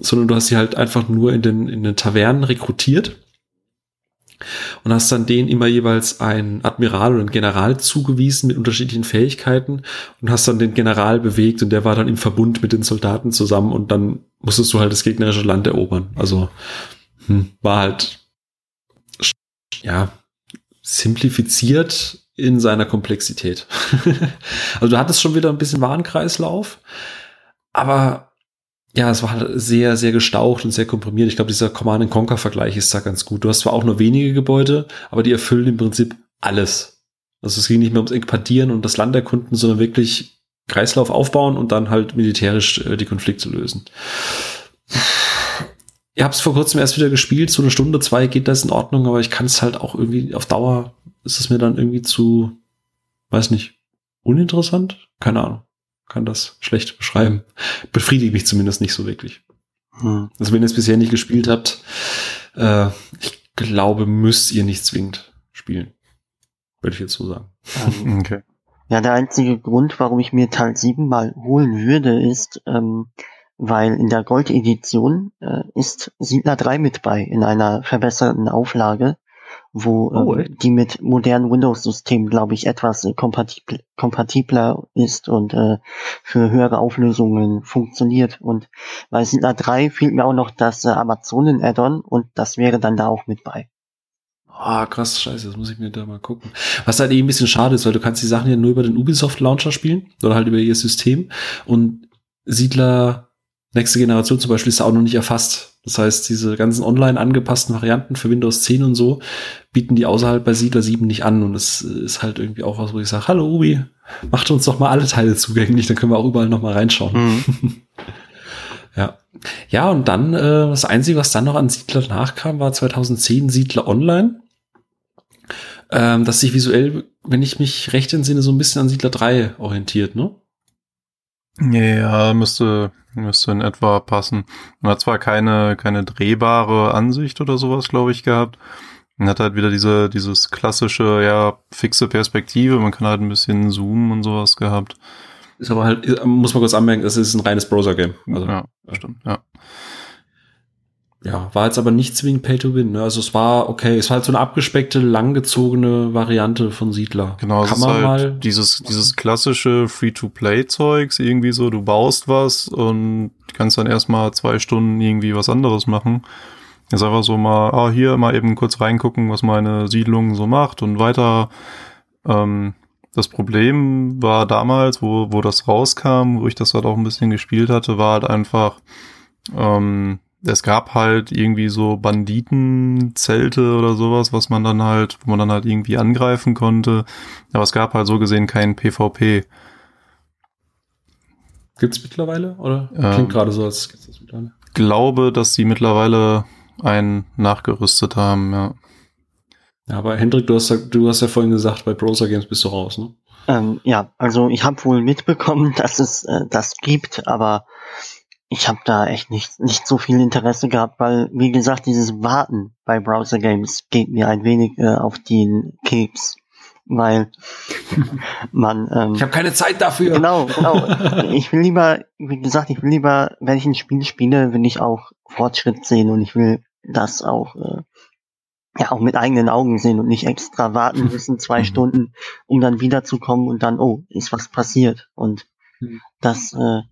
sondern du hast sie halt einfach nur in den, in den Tavernen rekrutiert und hast dann denen immer jeweils einen Admiral oder einen General zugewiesen mit unterschiedlichen Fähigkeiten und hast dann den General bewegt und der war dann im Verbund mit den Soldaten zusammen und dann musstest du halt das gegnerische Land erobern. Also hm, war halt ja simplifiziert in seiner Komplexität. also du hattest schon wieder ein bisschen Warenkreislauf, aber ja, es war sehr, sehr gestaucht und sehr komprimiert. Ich glaube, dieser Command Conquer Vergleich ist da ganz gut. Du hast zwar auch nur wenige Gebäude, aber die erfüllen im Prinzip alles. Also es ging nicht mehr ums Expandieren und das Land erkunden, sondern wirklich Kreislauf aufbauen und dann halt militärisch äh, die Konflikte lösen. Ihr habt es vor kurzem erst wieder gespielt, so eine Stunde, zwei geht das in Ordnung, aber ich kann es halt auch irgendwie auf Dauer ist es mir dann irgendwie zu, weiß nicht, uninteressant? Keine Ahnung. Kann das schlecht beschreiben. Befriedigt mich zumindest nicht so wirklich. Hm. Also wenn ihr es bisher nicht gespielt habt, äh, ich glaube, müsst ihr nicht zwingend spielen. Würde ich jetzt so sagen. Ähm, okay. Ja, der einzige Grund, warum ich mir Teil 7 mal holen würde, ist, ähm, weil in der Gold-Edition äh, ist Siedler 3 mit bei, in einer verbesserten Auflage. wo Oh, ähm, die mit modernen Windows-Systemen, glaube ich, etwas äh, kompatibl kompatibler ist und äh, für höhere Auflösungen funktioniert. Und bei Siedler 3 fehlt mir auch noch das äh, Amazonen-Add-on und das wäre dann da auch mit bei. Ah, krass, scheiße, das muss ich mir da mal gucken. Was halt eben ein bisschen schade ist, weil du kannst die Sachen ja nur über den Ubisoft Launcher spielen oder halt über ihr System und Siedler nächste Generation zum Beispiel ist da auch noch nicht erfasst. Das heißt, diese ganzen online angepassten Varianten für Windows 10 und so bieten die außerhalb bei Siedler 7 nicht an und das ist halt irgendwie auch was, wo ich sage, hallo Ubi, macht uns doch mal alle Teile zugänglich, dann können wir auch überall noch mal reinschauen. Mhm. Ja. Ja, und dann, äh, das Einzige, was dann noch an Siedler nachkam, war 2010 Siedler Online. Ähm, das sich visuell, wenn ich mich recht entsinne, so ein bisschen an Siedler 3 orientiert, ne? Ja, müsste, müsste in etwa passen. Man hat zwar keine, keine drehbare Ansicht oder sowas, glaube ich, gehabt. Man hat halt wieder diese, dieses klassische, ja, fixe Perspektive. Man kann halt ein bisschen zoomen und sowas gehabt. Ist aber halt, muss man kurz anmerken, es ist ein reines Browser-Game. Also, ja, stimmt, ja. Ja, war jetzt aber nicht zwingend Pay to Win. Ne? Also es war okay, es war halt so eine abgespeckte, langgezogene Variante von Siedler. Genau, es Kann ist man halt mal. dieses, dieses klassische Free-to-Play-Zeugs, irgendwie so, du baust was und kannst dann erstmal zwei Stunden irgendwie was anderes machen. Ist einfach so mal, ah, hier mal eben kurz reingucken, was meine Siedlung so macht und weiter. Ähm, das Problem war damals, wo, wo das rauskam, wo ich das halt auch ein bisschen gespielt hatte, war halt einfach, ähm, es gab halt irgendwie so Banditenzelte oder sowas, was man dann halt, wo man dann halt irgendwie angreifen konnte. Aber es gab halt so gesehen keinen PvP. Gibt's mittlerweile? Oder? Ähm, Klingt gerade so, als gibt's das mittlerweile. Glaube, dass sie mittlerweile einen nachgerüstet haben, ja. Ja, aber Hendrik, du hast, ja- du hast ja vorhin gesagt, bei Browser Games bist du raus, ne? Ähm, ja, also ich habe wohl mitbekommen, dass es äh, das gibt, aber ich habe da echt nicht, nicht so viel Interesse gehabt, weil, wie gesagt, dieses Warten bei Browser Games geht mir ein wenig äh, auf den Keks, weil man ähm, Ich habe keine Zeit dafür. Genau, genau. Ich will lieber, wie gesagt, ich will lieber, wenn ich ein Spiel spiele, will ich auch Fortschritt sehen und ich will das auch, äh, ja, auch mit eigenen Augen sehen und nicht extra warten müssen, zwei Mhm. Stunden, um dann wiederzukommen und dann, oh, ist was passiert. Und Mhm. das, äh,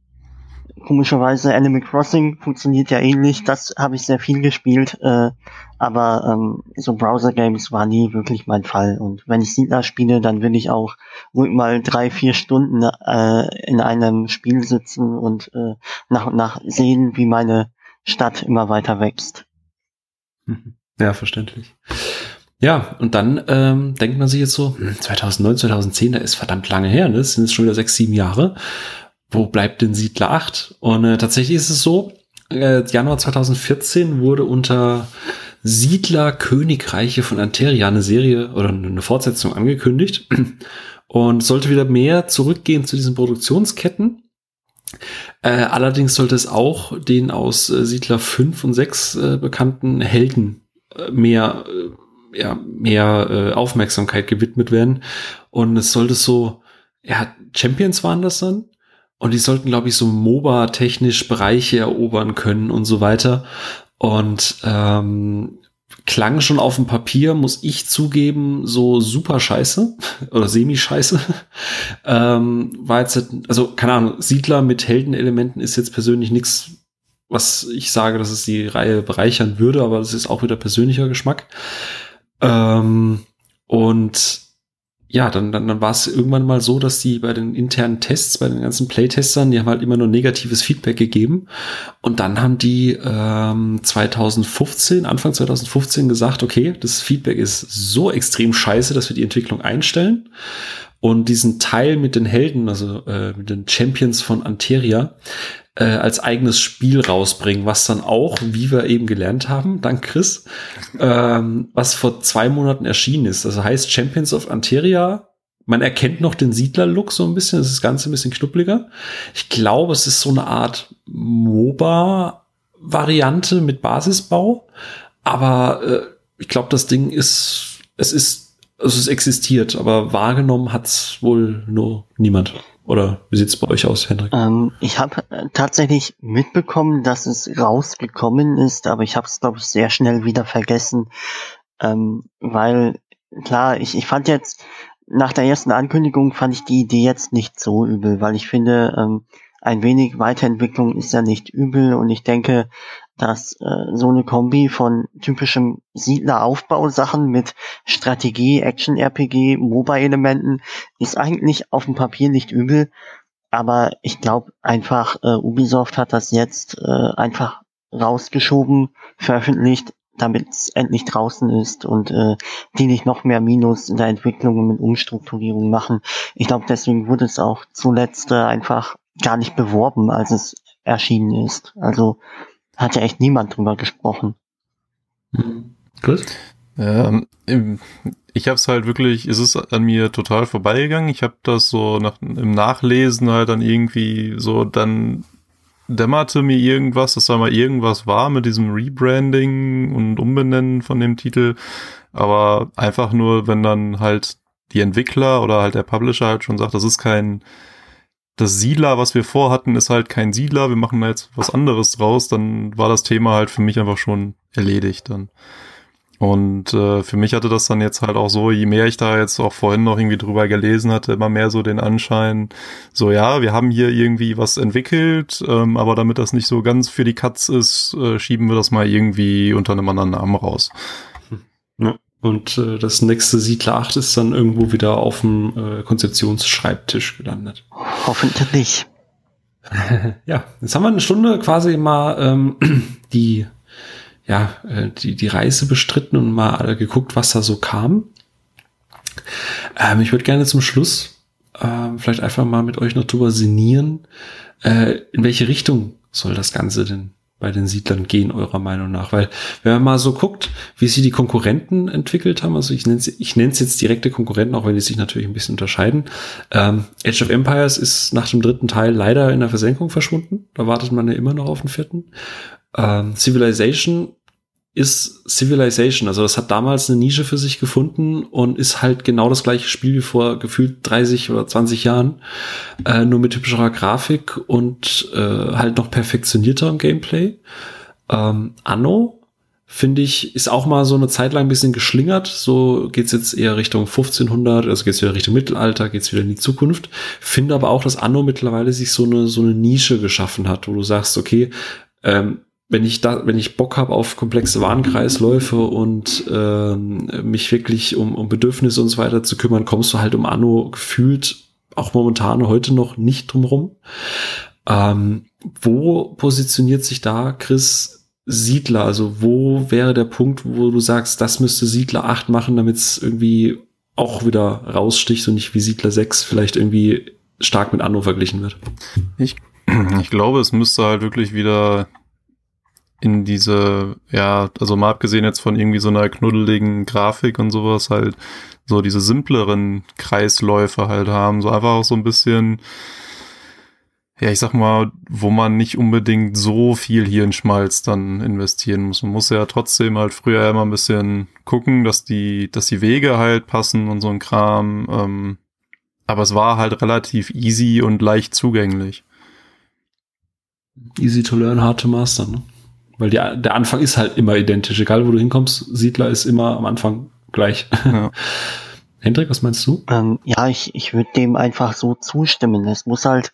komischerweise Animal Crossing funktioniert ja ähnlich, das habe ich sehr viel gespielt, äh, aber ähm, so Browser-Games war nie wirklich mein Fall. Und wenn ich Siedler spiele, dann will ich auch ruhig mal drei, vier Stunden äh, in einem Spiel sitzen und äh, nach und nach sehen, wie meine Stadt immer weiter wächst. Ja, verständlich. Ja, und dann ähm, denkt man sich jetzt so, hm, 2009, 2010, da ist verdammt lange her, ne? Das sind jetzt schon wieder sechs, sieben Jahre. Wo bleibt denn Siedler 8? Und äh, tatsächlich ist es so, äh, Januar 2014 wurde unter Siedler Königreiche von Anteria eine Serie oder eine Fortsetzung angekündigt und sollte wieder mehr zurückgehen zu diesen Produktionsketten. Äh, allerdings sollte es auch den aus äh, Siedler 5 und 6 äh, bekannten Helden äh, mehr, äh, ja, mehr äh, Aufmerksamkeit gewidmet werden. Und es sollte so, ja, Champions waren das dann. Und die sollten, glaube ich, so MOBA-technisch Bereiche erobern können und so weiter. Und ähm, klang schon auf dem Papier, muss ich zugeben, so super scheiße oder semi-scheiße. ähm, war jetzt, also keine Ahnung, Siedler mit Heldenelementen ist jetzt persönlich nichts, was ich sage, dass es die Reihe bereichern würde, aber das ist auch wieder persönlicher Geschmack. Ähm, und ja, dann, dann, dann war es irgendwann mal so, dass die bei den internen Tests, bei den ganzen Playtestern, die haben halt immer nur negatives Feedback gegeben. Und dann haben die ähm, 2015, Anfang 2015 gesagt, okay, das Feedback ist so extrem scheiße, dass wir die Entwicklung einstellen. Und diesen Teil mit den Helden, also äh, mit den Champions von Anteria, äh, als eigenes Spiel rausbringen, was dann auch, wie wir eben gelernt haben, dank Chris, ähm, was vor zwei Monaten erschienen ist. Also heißt Champions of Anteria. Man erkennt noch den Siedler-Look so ein bisschen, das ist das Ganze ein bisschen knuppliger. Ich glaube, es ist so eine Art MOBA-Variante mit Basisbau, aber äh, ich glaube, das Ding ist, es ist, also es existiert, aber wahrgenommen hat's wohl nur niemand. Oder wie sieht's bei euch aus, Hendrik? Ähm, ich habe äh, tatsächlich mitbekommen, dass es rausgekommen ist, aber ich habe es, glaube ich, sehr schnell wieder vergessen. Ähm, weil, klar, ich, ich fand jetzt, nach der ersten Ankündigung fand ich die Idee jetzt nicht so übel, weil ich finde, ähm, ein wenig Weiterentwicklung ist ja nicht übel und ich denke, dass äh, so eine Kombi von typischem Siedleraufbausachen mit Strategie, Action-RPG, MOBA-Elementen ist eigentlich auf dem Papier nicht übel, aber ich glaube einfach, äh, Ubisoft hat das jetzt äh, einfach rausgeschoben, veröffentlicht, damit es endlich draußen ist und äh, die nicht noch mehr Minus in der Entwicklung und mit Umstrukturierung machen. Ich glaube, deswegen wurde es auch zuletzt äh, einfach gar nicht beworben, als es erschienen ist. Also hat ja echt niemand drüber gesprochen. Mhm. Gut. Ähm, ich habe es halt wirklich, es ist an mir total vorbeigegangen. Ich habe das so nach, im Nachlesen halt dann irgendwie so, dann dämmerte mir irgendwas, dass da mal irgendwas war mit diesem Rebranding und Umbenennen von dem Titel. Aber einfach nur, wenn dann halt die Entwickler oder halt der Publisher halt schon sagt, das ist kein das Siedler, was wir vorhatten, ist halt kein Siedler, wir machen da jetzt was anderes draus, dann war das Thema halt für mich einfach schon erledigt dann. Und äh, für mich hatte das dann jetzt halt auch so, je mehr ich da jetzt auch vorhin noch irgendwie drüber gelesen hatte, immer mehr so den Anschein, so ja, wir haben hier irgendwie was entwickelt, ähm, aber damit das nicht so ganz für die Katz ist, äh, schieben wir das mal irgendwie unter einem anderen Namen raus. Und äh, das nächste Siedler 8 ist dann irgendwo wieder auf dem äh, Konzeptionsschreibtisch gelandet. Hoffentlich. ja, jetzt haben wir eine Stunde quasi mal ähm, die, ja, äh, die, die Reise bestritten und mal geguckt, was da so kam. Ähm, ich würde gerne zum Schluss äh, vielleicht einfach mal mit euch noch drüber sinnieren, äh, in welche Richtung soll das Ganze denn bei den Siedlern gehen, eurer Meinung nach? Weil, wenn man mal so guckt, wie sie die Konkurrenten entwickelt haben, also ich nenne es ich nenne es jetzt direkte Konkurrenten, auch wenn die sich natürlich ein bisschen unterscheiden. Ähm, Age of Empires ist nach dem dritten Teil leider in der Versenkung verschwunden. Da wartet man ja immer noch auf den vierten. Ähm, Civilization ist Civilization. Also das hat damals eine Nische für sich gefunden und ist halt genau das gleiche Spiel wie vor gefühlt 30 oder 20 Jahren, äh, nur mit hübscherer Grafik und äh, halt noch perfektionierterem Gameplay. Ähm, Anno, finde ich, ist auch mal so eine Zeit lang ein bisschen geschlingert. So geht's jetzt eher Richtung 1500, also geht's wieder Richtung Mittelalter, geht's wieder in die Zukunft. Finde aber auch, dass Anno mittlerweile sich so eine, so eine Nische geschaffen hat, wo du sagst, okay, ähm, wenn ich da, wenn ich Bock habe auf komplexe Warenkreisläufe und ähm, mich wirklich um, um Bedürfnisse und so weiter zu kümmern, kommst du halt um Anno gefühlt auch momentan heute noch nicht drumrum. Ähm, wo positioniert sich da Chris Siedler? Also wo wäre der Punkt, wo du sagst, das müsste Siedler 8 machen, damit es irgendwie auch wieder raussticht und nicht wie Siedler 6 vielleicht irgendwie stark mit Anno verglichen wird? Ich, ich glaube, es müsste halt wirklich wieder in diese, ja, also mal abgesehen jetzt von irgendwie so einer knuddeligen Grafik und sowas, halt so diese simpleren Kreisläufe halt haben. So einfach auch so ein bisschen, ja, ich sag mal, wo man nicht unbedingt so viel hier in Schmalz dann investieren muss. Man muss ja trotzdem halt früher immer ein bisschen gucken, dass die, dass die Wege halt passen und so ein Kram. Ähm, aber es war halt relativ easy und leicht zugänglich. Easy to learn, hard to master, ne? Weil die, der Anfang ist halt immer identisch. Egal, wo du hinkommst, Siedler ist immer am Anfang gleich. Ja. Hendrik, was meinst du? Ähm, ja, ich, ich würde dem einfach so zustimmen. Es muss halt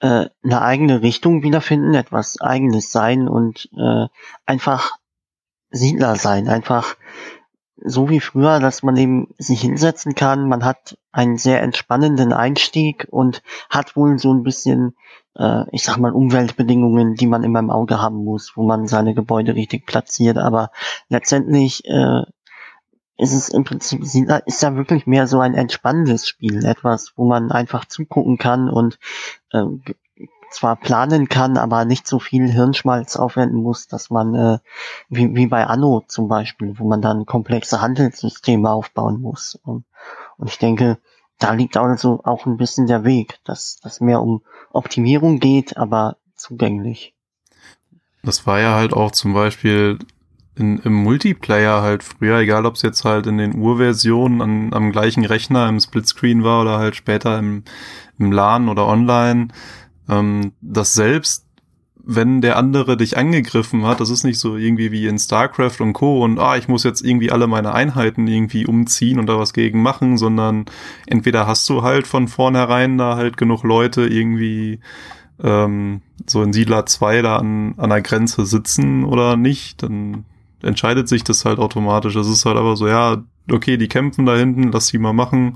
äh, eine eigene Richtung wiederfinden, etwas eigenes sein und äh, einfach Siedler sein. Einfach so wie früher, dass man eben sich hinsetzen kann. Man hat einen sehr entspannenden Einstieg und hat wohl so ein bisschen äh, ich sag mal, Umweltbedingungen, die man immer im Auge haben muss, wo man seine Gebäude richtig platziert. Aber letztendlich äh, ist es im Prinzip, ist ja wirklich mehr so ein entspannendes Spiel, etwas, wo man einfach zugucken kann und äh, zwar planen kann, aber nicht so viel Hirnschmalz aufwenden muss, dass man, äh, wie, wie bei Anno zum Beispiel, wo man dann komplexe Handelssysteme aufbauen muss. Und, und ich denke, da liegt also auch ein bisschen der Weg, dass das mehr um Optimierung geht, aber zugänglich. Das war ja halt auch zum Beispiel in, im Multiplayer halt früher, egal ob es jetzt halt in den Urversionen an, am gleichen Rechner im Splitscreen war oder halt später im, im LAN oder online, ähm, dass selbst wenn der andere dich angegriffen hat, das ist nicht so irgendwie wie in StarCraft und Co. und ah, ich muss jetzt irgendwie alle meine Einheiten irgendwie umziehen und da was gegen machen, sondern entweder hast du halt von vornherein da halt genug Leute irgendwie ähm, so in Siedler 2 da an, an der Grenze sitzen oder nicht, dann entscheidet sich das halt automatisch. Das ist halt aber so, ja, okay, die kämpfen da hinten, lass sie mal machen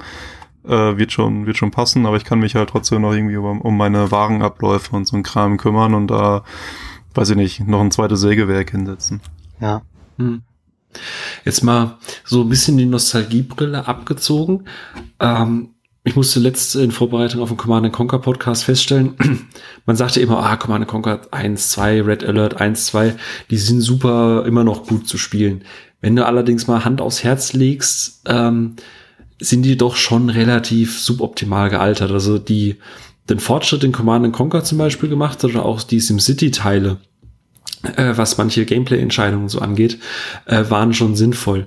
äh, wird schon, wird schon passen, aber ich kann mich halt trotzdem noch irgendwie um, um meine Warenabläufe und so ein Kram kümmern und da, weiß ich nicht, noch ein zweites Sägewerk hinsetzen. Ja. Hm. Jetzt mal so ein bisschen die Nostalgiebrille abgezogen. Ähm, ich musste letzt in Vorbereitung auf den Command Conquer Podcast feststellen, man sagte immer, ah, Command Conquer 1, 2, Red Alert 1, 2, die sind super, immer noch gut zu spielen. Wenn du allerdings mal Hand aufs Herz legst, ähm, sind die doch schon relativ suboptimal gealtert. Also die den Fortschritt in Command Conquer zum Beispiel gemacht oder auch die SimCity-Teile, äh, was manche Gameplay-Entscheidungen so angeht, äh, waren schon sinnvoll.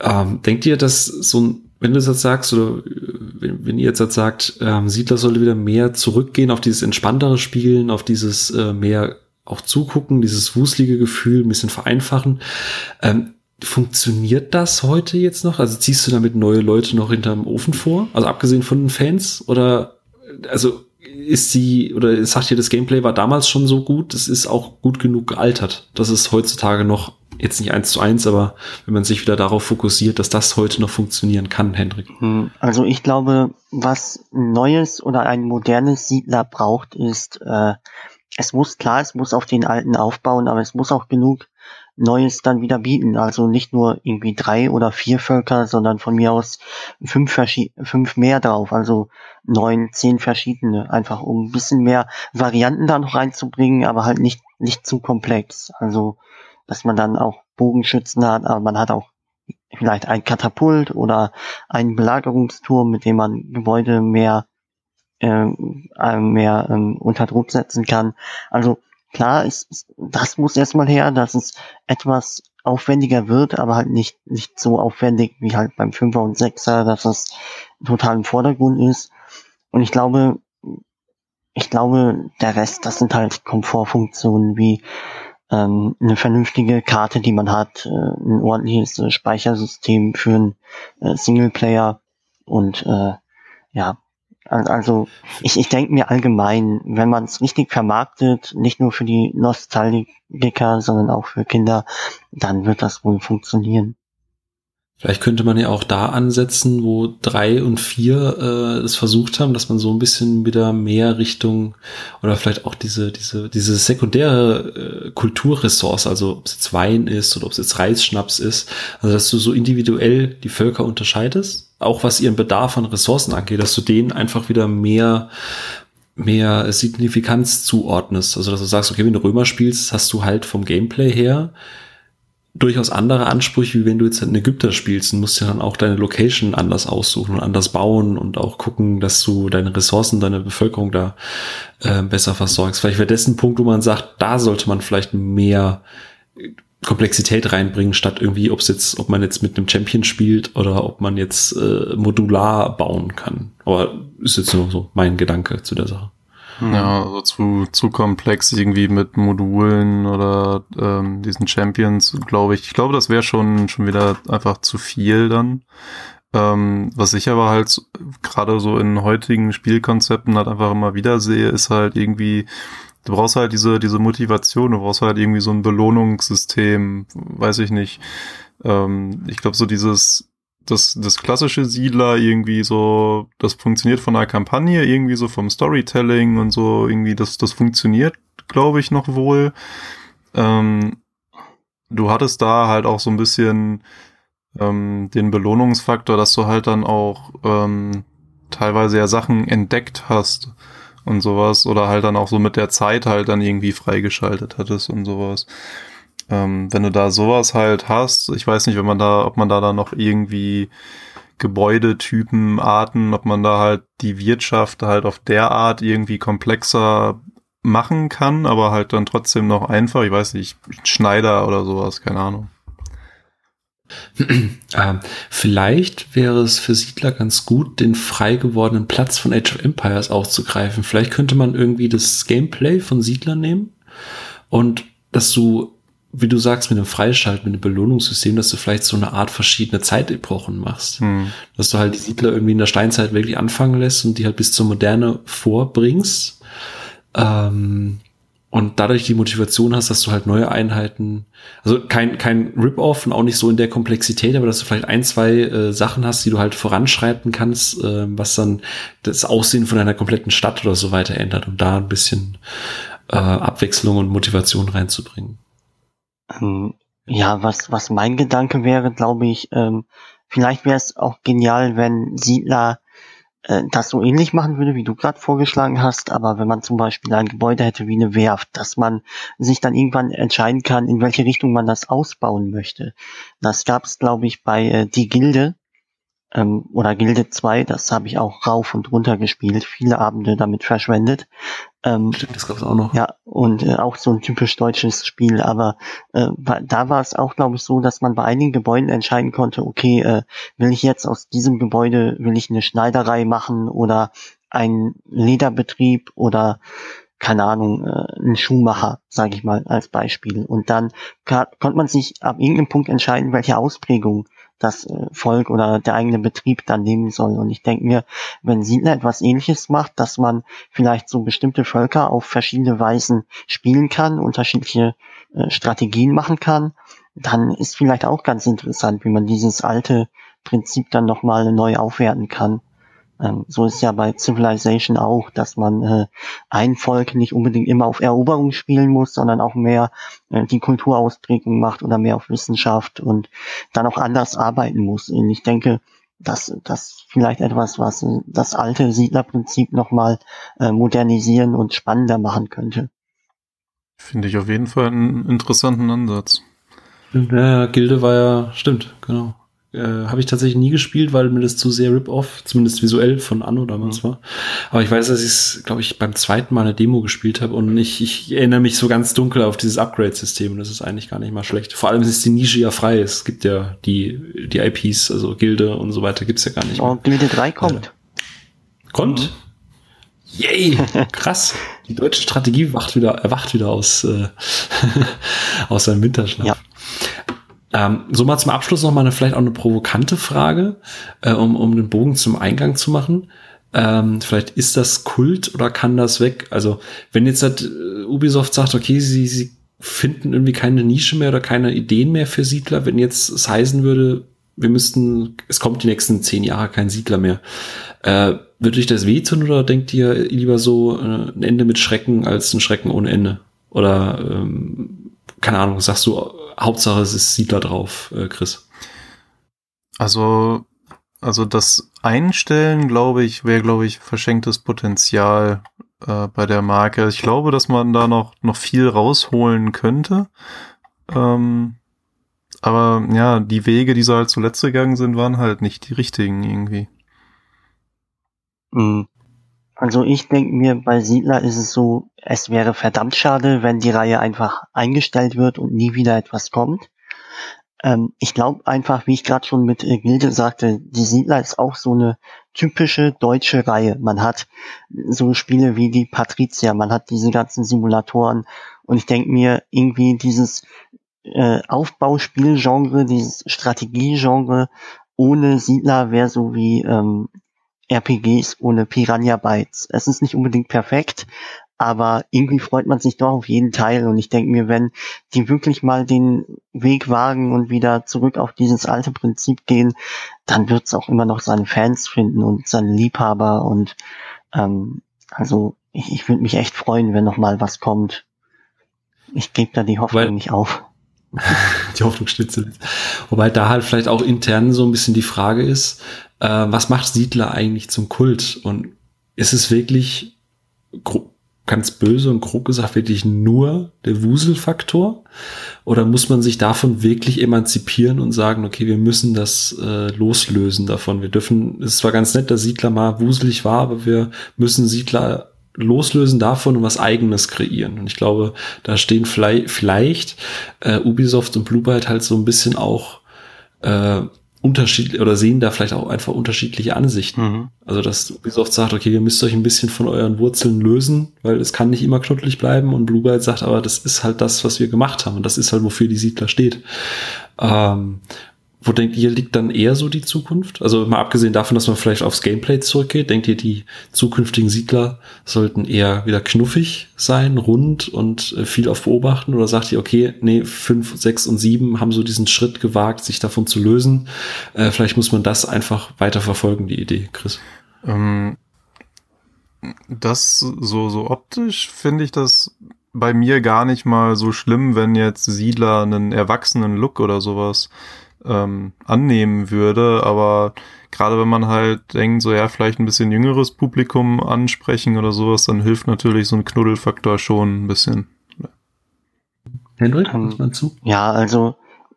Ähm, denkt ihr, dass so ein, wenn du das jetzt sagst, oder äh, wenn, wenn ihr jetzt, jetzt sagt, ähm, Siedler sollte wieder mehr zurückgehen auf dieses entspanntere Spielen, auf dieses äh, mehr auch zugucken, dieses wuselige Gefühl ein bisschen vereinfachen. Ähm, Funktioniert das heute jetzt noch? Also ziehst du damit neue Leute noch hinterm Ofen vor? Also abgesehen von den Fans? Oder also ist sie oder sagt ihr, das Gameplay war damals schon so gut, es ist auch gut genug gealtert, dass es heutzutage noch jetzt nicht eins zu eins, aber wenn man sich wieder darauf fokussiert, dass das heute noch funktionieren kann, Hendrik. Hm, also ich glaube, was Neues oder ein modernes Siedler braucht, ist, äh, es muss klar, es muss auf den alten aufbauen, aber es muss auch genug Neues dann wieder bieten. Also nicht nur irgendwie drei oder vier Völker, sondern von mir aus fünf, fünf mehr drauf. Also neun, zehn verschiedene. Einfach um ein bisschen mehr Varianten da noch reinzubringen, aber halt nicht, nicht zu komplex. Also, dass man dann auch Bogenschützen hat, aber man hat auch vielleicht ein Katapult oder einen Belagerungsturm, mit dem man Gebäude mehr, äh, mehr ähm, unter Druck setzen kann. Also klar, ist, das muss erstmal her, dass es etwas aufwendiger wird, aber halt nicht, nicht so aufwendig wie halt beim Fünfer und Sechser, dass es total im Vordergrund ist. Und ich glaube, ich glaube, der Rest, das sind halt Komfortfunktionen wie ähm, eine vernünftige Karte, die man hat, äh, ein ordentliches äh, Speichersystem für einen äh, Singleplayer und äh, ja, also ich, ich denke mir allgemein, wenn man es richtig vermarktet, nicht nur für die Nostalgiker, sondern auch für Kinder, dann wird das wohl funktionieren. Vielleicht könnte man ja auch da ansetzen, wo drei und vier äh, es versucht haben, dass man so ein bisschen wieder mehr Richtung oder vielleicht auch diese diese diese sekundäre äh, Kulturressource, also ob es jetzt Wein ist oder ob es jetzt Reisschnaps ist, also dass du so individuell die Völker unterscheidest, auch was ihren Bedarf an Ressourcen angeht, dass du denen einfach wieder mehr mehr Signifikanz zuordnest. Also dass du sagst, okay, wenn du Römer spielst, hast du halt vom Gameplay her durchaus andere Ansprüche, wie wenn du jetzt in Ägypter spielst und musst ja dann auch deine Location anders aussuchen und anders bauen und auch gucken, dass du deine Ressourcen, deine Bevölkerung da äh, besser versorgst. Vielleicht wäre das ein Punkt, wo man sagt, da sollte man vielleicht mehr Komplexität reinbringen, statt irgendwie, ob es jetzt, ob man jetzt mit einem Champion spielt oder ob man jetzt äh, modular bauen kann. Aber ist jetzt nur so mein Gedanke zu der Sache. Ja, also zu, zu komplex irgendwie mit Modulen oder ähm, diesen Champions, glaube ich. Ich glaube, das wäre schon, schon wieder einfach zu viel dann. Ähm, was ich aber halt gerade so in heutigen Spielkonzepten halt einfach immer wieder sehe, ist halt irgendwie, du brauchst halt diese, diese Motivation, du brauchst halt irgendwie so ein Belohnungssystem, weiß ich nicht. Ähm, ich glaube, so dieses, das, das klassische Siedler irgendwie so, das funktioniert von der Kampagne, irgendwie so vom Storytelling und so, irgendwie, das, das funktioniert, glaube ich, noch wohl. Ähm, du hattest da halt auch so ein bisschen ähm, den Belohnungsfaktor, dass du halt dann auch ähm, teilweise ja Sachen entdeckt hast und sowas oder halt dann auch so mit der Zeit halt dann irgendwie freigeschaltet hattest und sowas. Ähm, wenn du da sowas halt hast, ich weiß nicht, wenn man da, ob man da dann noch irgendwie Gebäudetypen, Arten, ob man da halt die Wirtschaft halt auf der Art irgendwie komplexer machen kann, aber halt dann trotzdem noch einfach, ich weiß nicht, Schneider oder sowas, keine Ahnung. ähm, vielleicht wäre es für Siedler ganz gut, den frei gewordenen Platz von Age of Empires aufzugreifen. Vielleicht könnte man irgendwie das Gameplay von Siedler nehmen Und dass du, wie du sagst, mit dem Freischalten, mit dem Belohnungssystem, dass du vielleicht so eine Art verschiedene Zeitepochen machst. Hm. Dass du halt die Siedler irgendwie in der Steinzeit wirklich anfangen lässt und die halt bis zur Moderne vorbringst. Ähm, und dadurch die Motivation hast, dass du halt neue Einheiten, also kein, kein Rip-Off und auch nicht so in der Komplexität, aber dass du vielleicht ein, zwei äh, Sachen hast, die du halt voranschreiten kannst, äh, was dann das Aussehen von einer kompletten Stadt oder so weiter ändert, um da ein bisschen äh, Abwechslung und Motivation reinzubringen. Ähm, ja, was, was mein Gedanke wäre, glaube ich, ähm, vielleicht wäre es auch genial, wenn Siedler äh, das so ähnlich machen würde, wie du gerade vorgeschlagen hast, aber wenn man zum Beispiel ein Gebäude hätte wie eine Werft, dass man sich dann irgendwann entscheiden kann, in welche Richtung man das ausbauen möchte. Das gab es, glaube ich, bei äh, Die Gilde, ähm, oder Gilde 2, das habe ich auch rauf und runter gespielt, viele Abende damit verschwendet. Ähm, Stimmt, das gab's auch noch. Ja, und äh, auch so ein typisch deutsches Spiel, aber äh, da war es auch, glaube ich, so, dass man bei einigen Gebäuden entscheiden konnte, okay, äh, will ich jetzt aus diesem Gebäude, will ich eine Schneiderei machen oder ein Lederbetrieb oder keine Ahnung, äh, ein Schuhmacher, sage ich mal als Beispiel. Und dann konnte man sich ab irgendeinem Punkt entscheiden, welche Ausprägung das äh, Volk oder der eigene Betrieb dann nehmen soll. Und ich denke mir, wenn Siedler etwas ähnliches macht, dass man vielleicht so bestimmte Völker auf verschiedene Weisen spielen kann, unterschiedliche äh, Strategien machen kann, dann ist vielleicht auch ganz interessant, wie man dieses alte Prinzip dann nochmal neu aufwerten kann. Ähm, so ist ja bei Civilization auch, dass man äh, ein Volk nicht unbedingt immer auf Eroberung spielen muss, sondern auch mehr äh, die Kulturausprägung macht oder mehr auf Wissenschaft und dann auch anders arbeiten muss. Und ich denke, dass das vielleicht etwas, was äh, das alte Siedlerprinzip nochmal äh, modernisieren und spannender machen könnte. Finde ich auf jeden Fall einen interessanten Ansatz. Ja, Gilde war ja, stimmt, genau. Äh, habe ich tatsächlich nie gespielt, weil mir das zu sehr Rip-Off, zumindest visuell von Anno damals mhm. war. Aber ich weiß, dass ich es, glaube ich, beim zweiten Mal eine Demo gespielt habe und ich, ich erinnere mich so ganz dunkel auf dieses Upgrade-System und das ist eigentlich gar nicht mal schlecht. Vor allem ist die Nische ja frei. Es gibt ja die, die IPs, also Gilde und so weiter gibt's ja gar nicht mehr. Und Gilde 3 kommt. Ja. Kommt? Mhm. Yay! Krass. Die deutsche Strategie wacht wieder, erwacht wieder aus, äh, aus seinem Winterschlaf. Ja. Ähm, so mal zum Abschluss noch mal eine vielleicht auch eine provokante Frage, äh, um, um den Bogen zum Eingang zu machen. Ähm, vielleicht ist das Kult oder kann das weg? Also wenn jetzt halt, äh, Ubisoft sagt, okay, sie, sie finden irgendwie keine Nische mehr oder keine Ideen mehr für Siedler, wenn jetzt es heißen würde, wir müssten, es kommt die nächsten zehn Jahre kein Siedler mehr. Äh, würde euch das wehtun oder denkt ihr lieber so äh, ein Ende mit Schrecken als ein Schrecken ohne Ende? Oder ähm, keine Ahnung, sagst du, Hauptsache es ist Siedler drauf, äh, Chris. Also, also das Einstellen, glaube ich, wäre, glaube ich, verschenktes Potenzial äh, bei der Marke. Ich glaube, dass man da noch, noch viel rausholen könnte. Ähm, aber ja, die Wege, die so halt zuletzt gegangen sind, waren halt nicht die richtigen irgendwie. Mhm. Also ich denke mir, bei Siedler ist es so, es wäre verdammt schade, wenn die Reihe einfach eingestellt wird und nie wieder etwas kommt. Ähm, ich glaube einfach, wie ich gerade schon mit äh, Gilde sagte, die Siedler ist auch so eine typische deutsche Reihe. Man hat so Spiele wie die Patricia, man hat diese ganzen Simulatoren und ich denke mir irgendwie dieses äh, Aufbauspielgenre, dieses Strategiegenre ohne Siedler wäre so wie ähm, RPGs ohne Piranha Bytes. Es ist nicht unbedingt perfekt, aber irgendwie freut man sich doch auf jeden Teil und ich denke mir, wenn die wirklich mal den Weg wagen und wieder zurück auf dieses alte Prinzip gehen, dann wird es auch immer noch seine Fans finden und seine Liebhaber und ähm, also ich, ich würde mich echt freuen, wenn noch mal was kommt. Ich gebe da die Hoffnung Weil nicht auf. die Hoffnung schnitzelt. Wobei da halt vielleicht auch intern so ein bisschen die Frage ist, äh, was macht Siedler eigentlich zum Kult? Und ist es wirklich ganz böse und grob gesagt wirklich nur der Wuselfaktor? Oder muss man sich davon wirklich emanzipieren und sagen, okay, wir müssen das äh, loslösen davon. Wir dürfen, es zwar ganz nett, dass Siedler mal wuselig war, aber wir müssen Siedler loslösen davon und was eigenes kreieren. Und ich glaube, da stehen vielleicht, vielleicht äh, Ubisoft und Blue Byte halt so ein bisschen auch äh, unterschiedlich oder sehen da vielleicht auch einfach unterschiedliche Ansichten. Mhm. Also dass Ubisoft sagt, okay, ihr müsst euch ein bisschen von euren Wurzeln lösen, weil es kann nicht immer knuddelig bleiben und Bluebird sagt, aber das ist halt das, was wir gemacht haben und das ist halt, wofür die Siedler steht. Ähm, wo denkt ihr, liegt dann eher so die Zukunft? Also mal abgesehen davon, dass man vielleicht aufs Gameplay zurückgeht, denkt ihr, die zukünftigen Siedler sollten eher wieder knuffig sein, rund und äh, viel auf Beobachten? Oder sagt ihr, okay, nee, fünf, sechs und sieben haben so diesen Schritt gewagt, sich davon zu lösen? Äh, vielleicht muss man das einfach weiter verfolgen, die Idee, Chris. Ähm, das so, so optisch finde ich das bei mir gar nicht mal so schlimm, wenn jetzt Siedler einen erwachsenen Look oder sowas ähm, annehmen würde. Aber gerade wenn man halt denkt, so ja, vielleicht ein bisschen jüngeres Publikum ansprechen oder sowas, dann hilft natürlich so ein Knuddelfaktor schon ein bisschen. Hendrik, was meinst du? Ja, also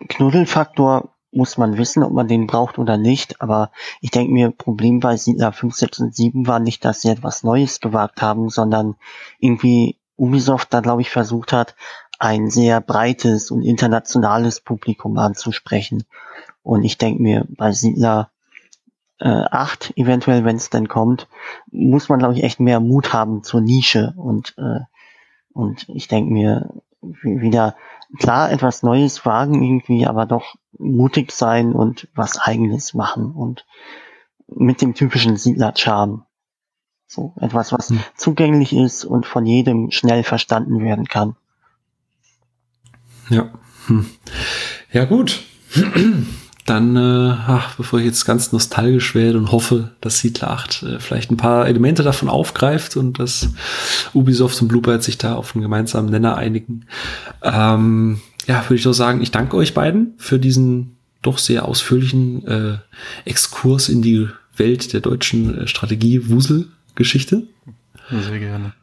Knuddelfaktor muss man wissen, ob man den braucht oder nicht. Aber ich denke mir, Problem bei Siedler 5, 6 und 7 war nicht, dass sie etwas Neues gewagt haben, sondern irgendwie Ubisoft da, glaube ich, versucht hat, ein sehr breites und internationales Publikum anzusprechen. Und ich denke mir, bei Siedler äh, 8, eventuell, wenn es denn kommt, muss man, glaube ich, echt mehr Mut haben zur Nische. Und, äh, und ich denke mir, wieder klar etwas Neues wagen irgendwie, aber doch mutig sein und was eigenes machen und mit dem typischen Siedler-Charme. So etwas, was hm. zugänglich ist und von jedem schnell verstanden werden kann. Ja. Hm. Ja, gut. Dann, äh, ach, bevor ich jetzt ganz nostalgisch werde und hoffe, dass Siedler 8 äh, vielleicht ein paar Elemente davon aufgreift und dass Ubisoft und Bluebird sich da auf einen gemeinsamen Nenner einigen. Ähm, ja, würde ich doch sagen, ich danke euch beiden für diesen doch sehr ausführlichen äh, Exkurs in die Welt der deutschen äh, Strategie-Wusel-Geschichte. Sehr gerne.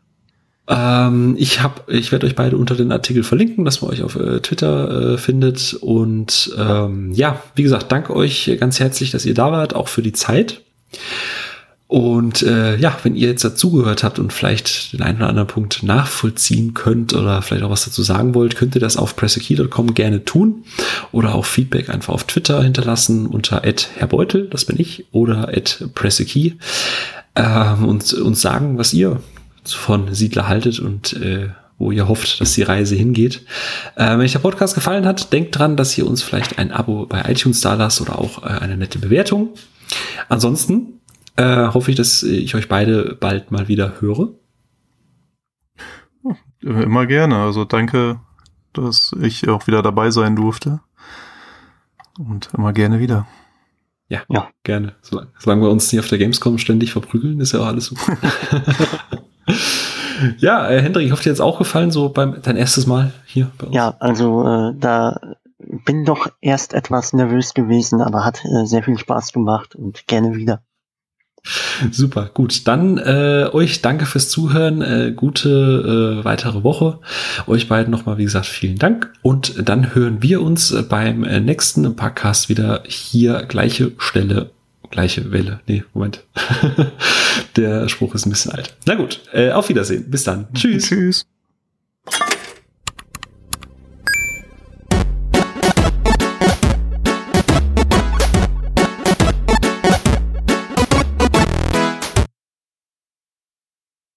Ähm, ich hab, ich werde euch beide unter den Artikel verlinken, dass man euch auf äh, Twitter äh, findet. Und ähm, ja, wie gesagt, danke euch ganz herzlich, dass ihr da wart, auch für die Zeit. Und äh, ja, wenn ihr jetzt dazugehört habt und vielleicht den einen oder anderen Punkt nachvollziehen könnt oder vielleicht auch was dazu sagen wollt, könnt ihr das auf pressekey.com gerne tun oder auch Feedback einfach auf Twitter hinterlassen unter @herrbeutel, das bin ich, oder @pressekey ähm, und uns sagen, was ihr von Siedler haltet und äh, wo ihr hofft, dass die Reise hingeht. Äh, wenn euch der Podcast gefallen hat, denkt dran, dass ihr uns vielleicht ein Abo bei iTunes da lasst oder auch äh, eine nette Bewertung. Ansonsten äh, hoffe ich, dass ich euch beide bald mal wieder höre. Immer gerne. Also danke, dass ich auch wieder dabei sein durfte. Und immer gerne wieder. Ja, ja. gerne. Solange, solange wir uns nicht auf der Gamescom ständig verprügeln, ist ja auch alles super. ja, äh, Hendrik, ich hoffe, dir jetzt auch gefallen, so beim dein erstes Mal hier bei uns. Ja, also äh, da bin doch erst etwas nervös gewesen, aber hat äh, sehr viel Spaß gemacht und gerne wieder. Super, gut. Dann äh, euch danke fürs Zuhören. Äh, gute äh, weitere Woche. Euch beiden nochmal, wie gesagt, vielen Dank. Und dann hören wir uns beim äh, nächsten Podcast wieder hier gleiche Stelle gleiche Welle. Nee, Moment. Der Spruch ist ein bisschen alt. Na gut, äh, auf Wiedersehen. Bis dann. Tschüss. Tschüss.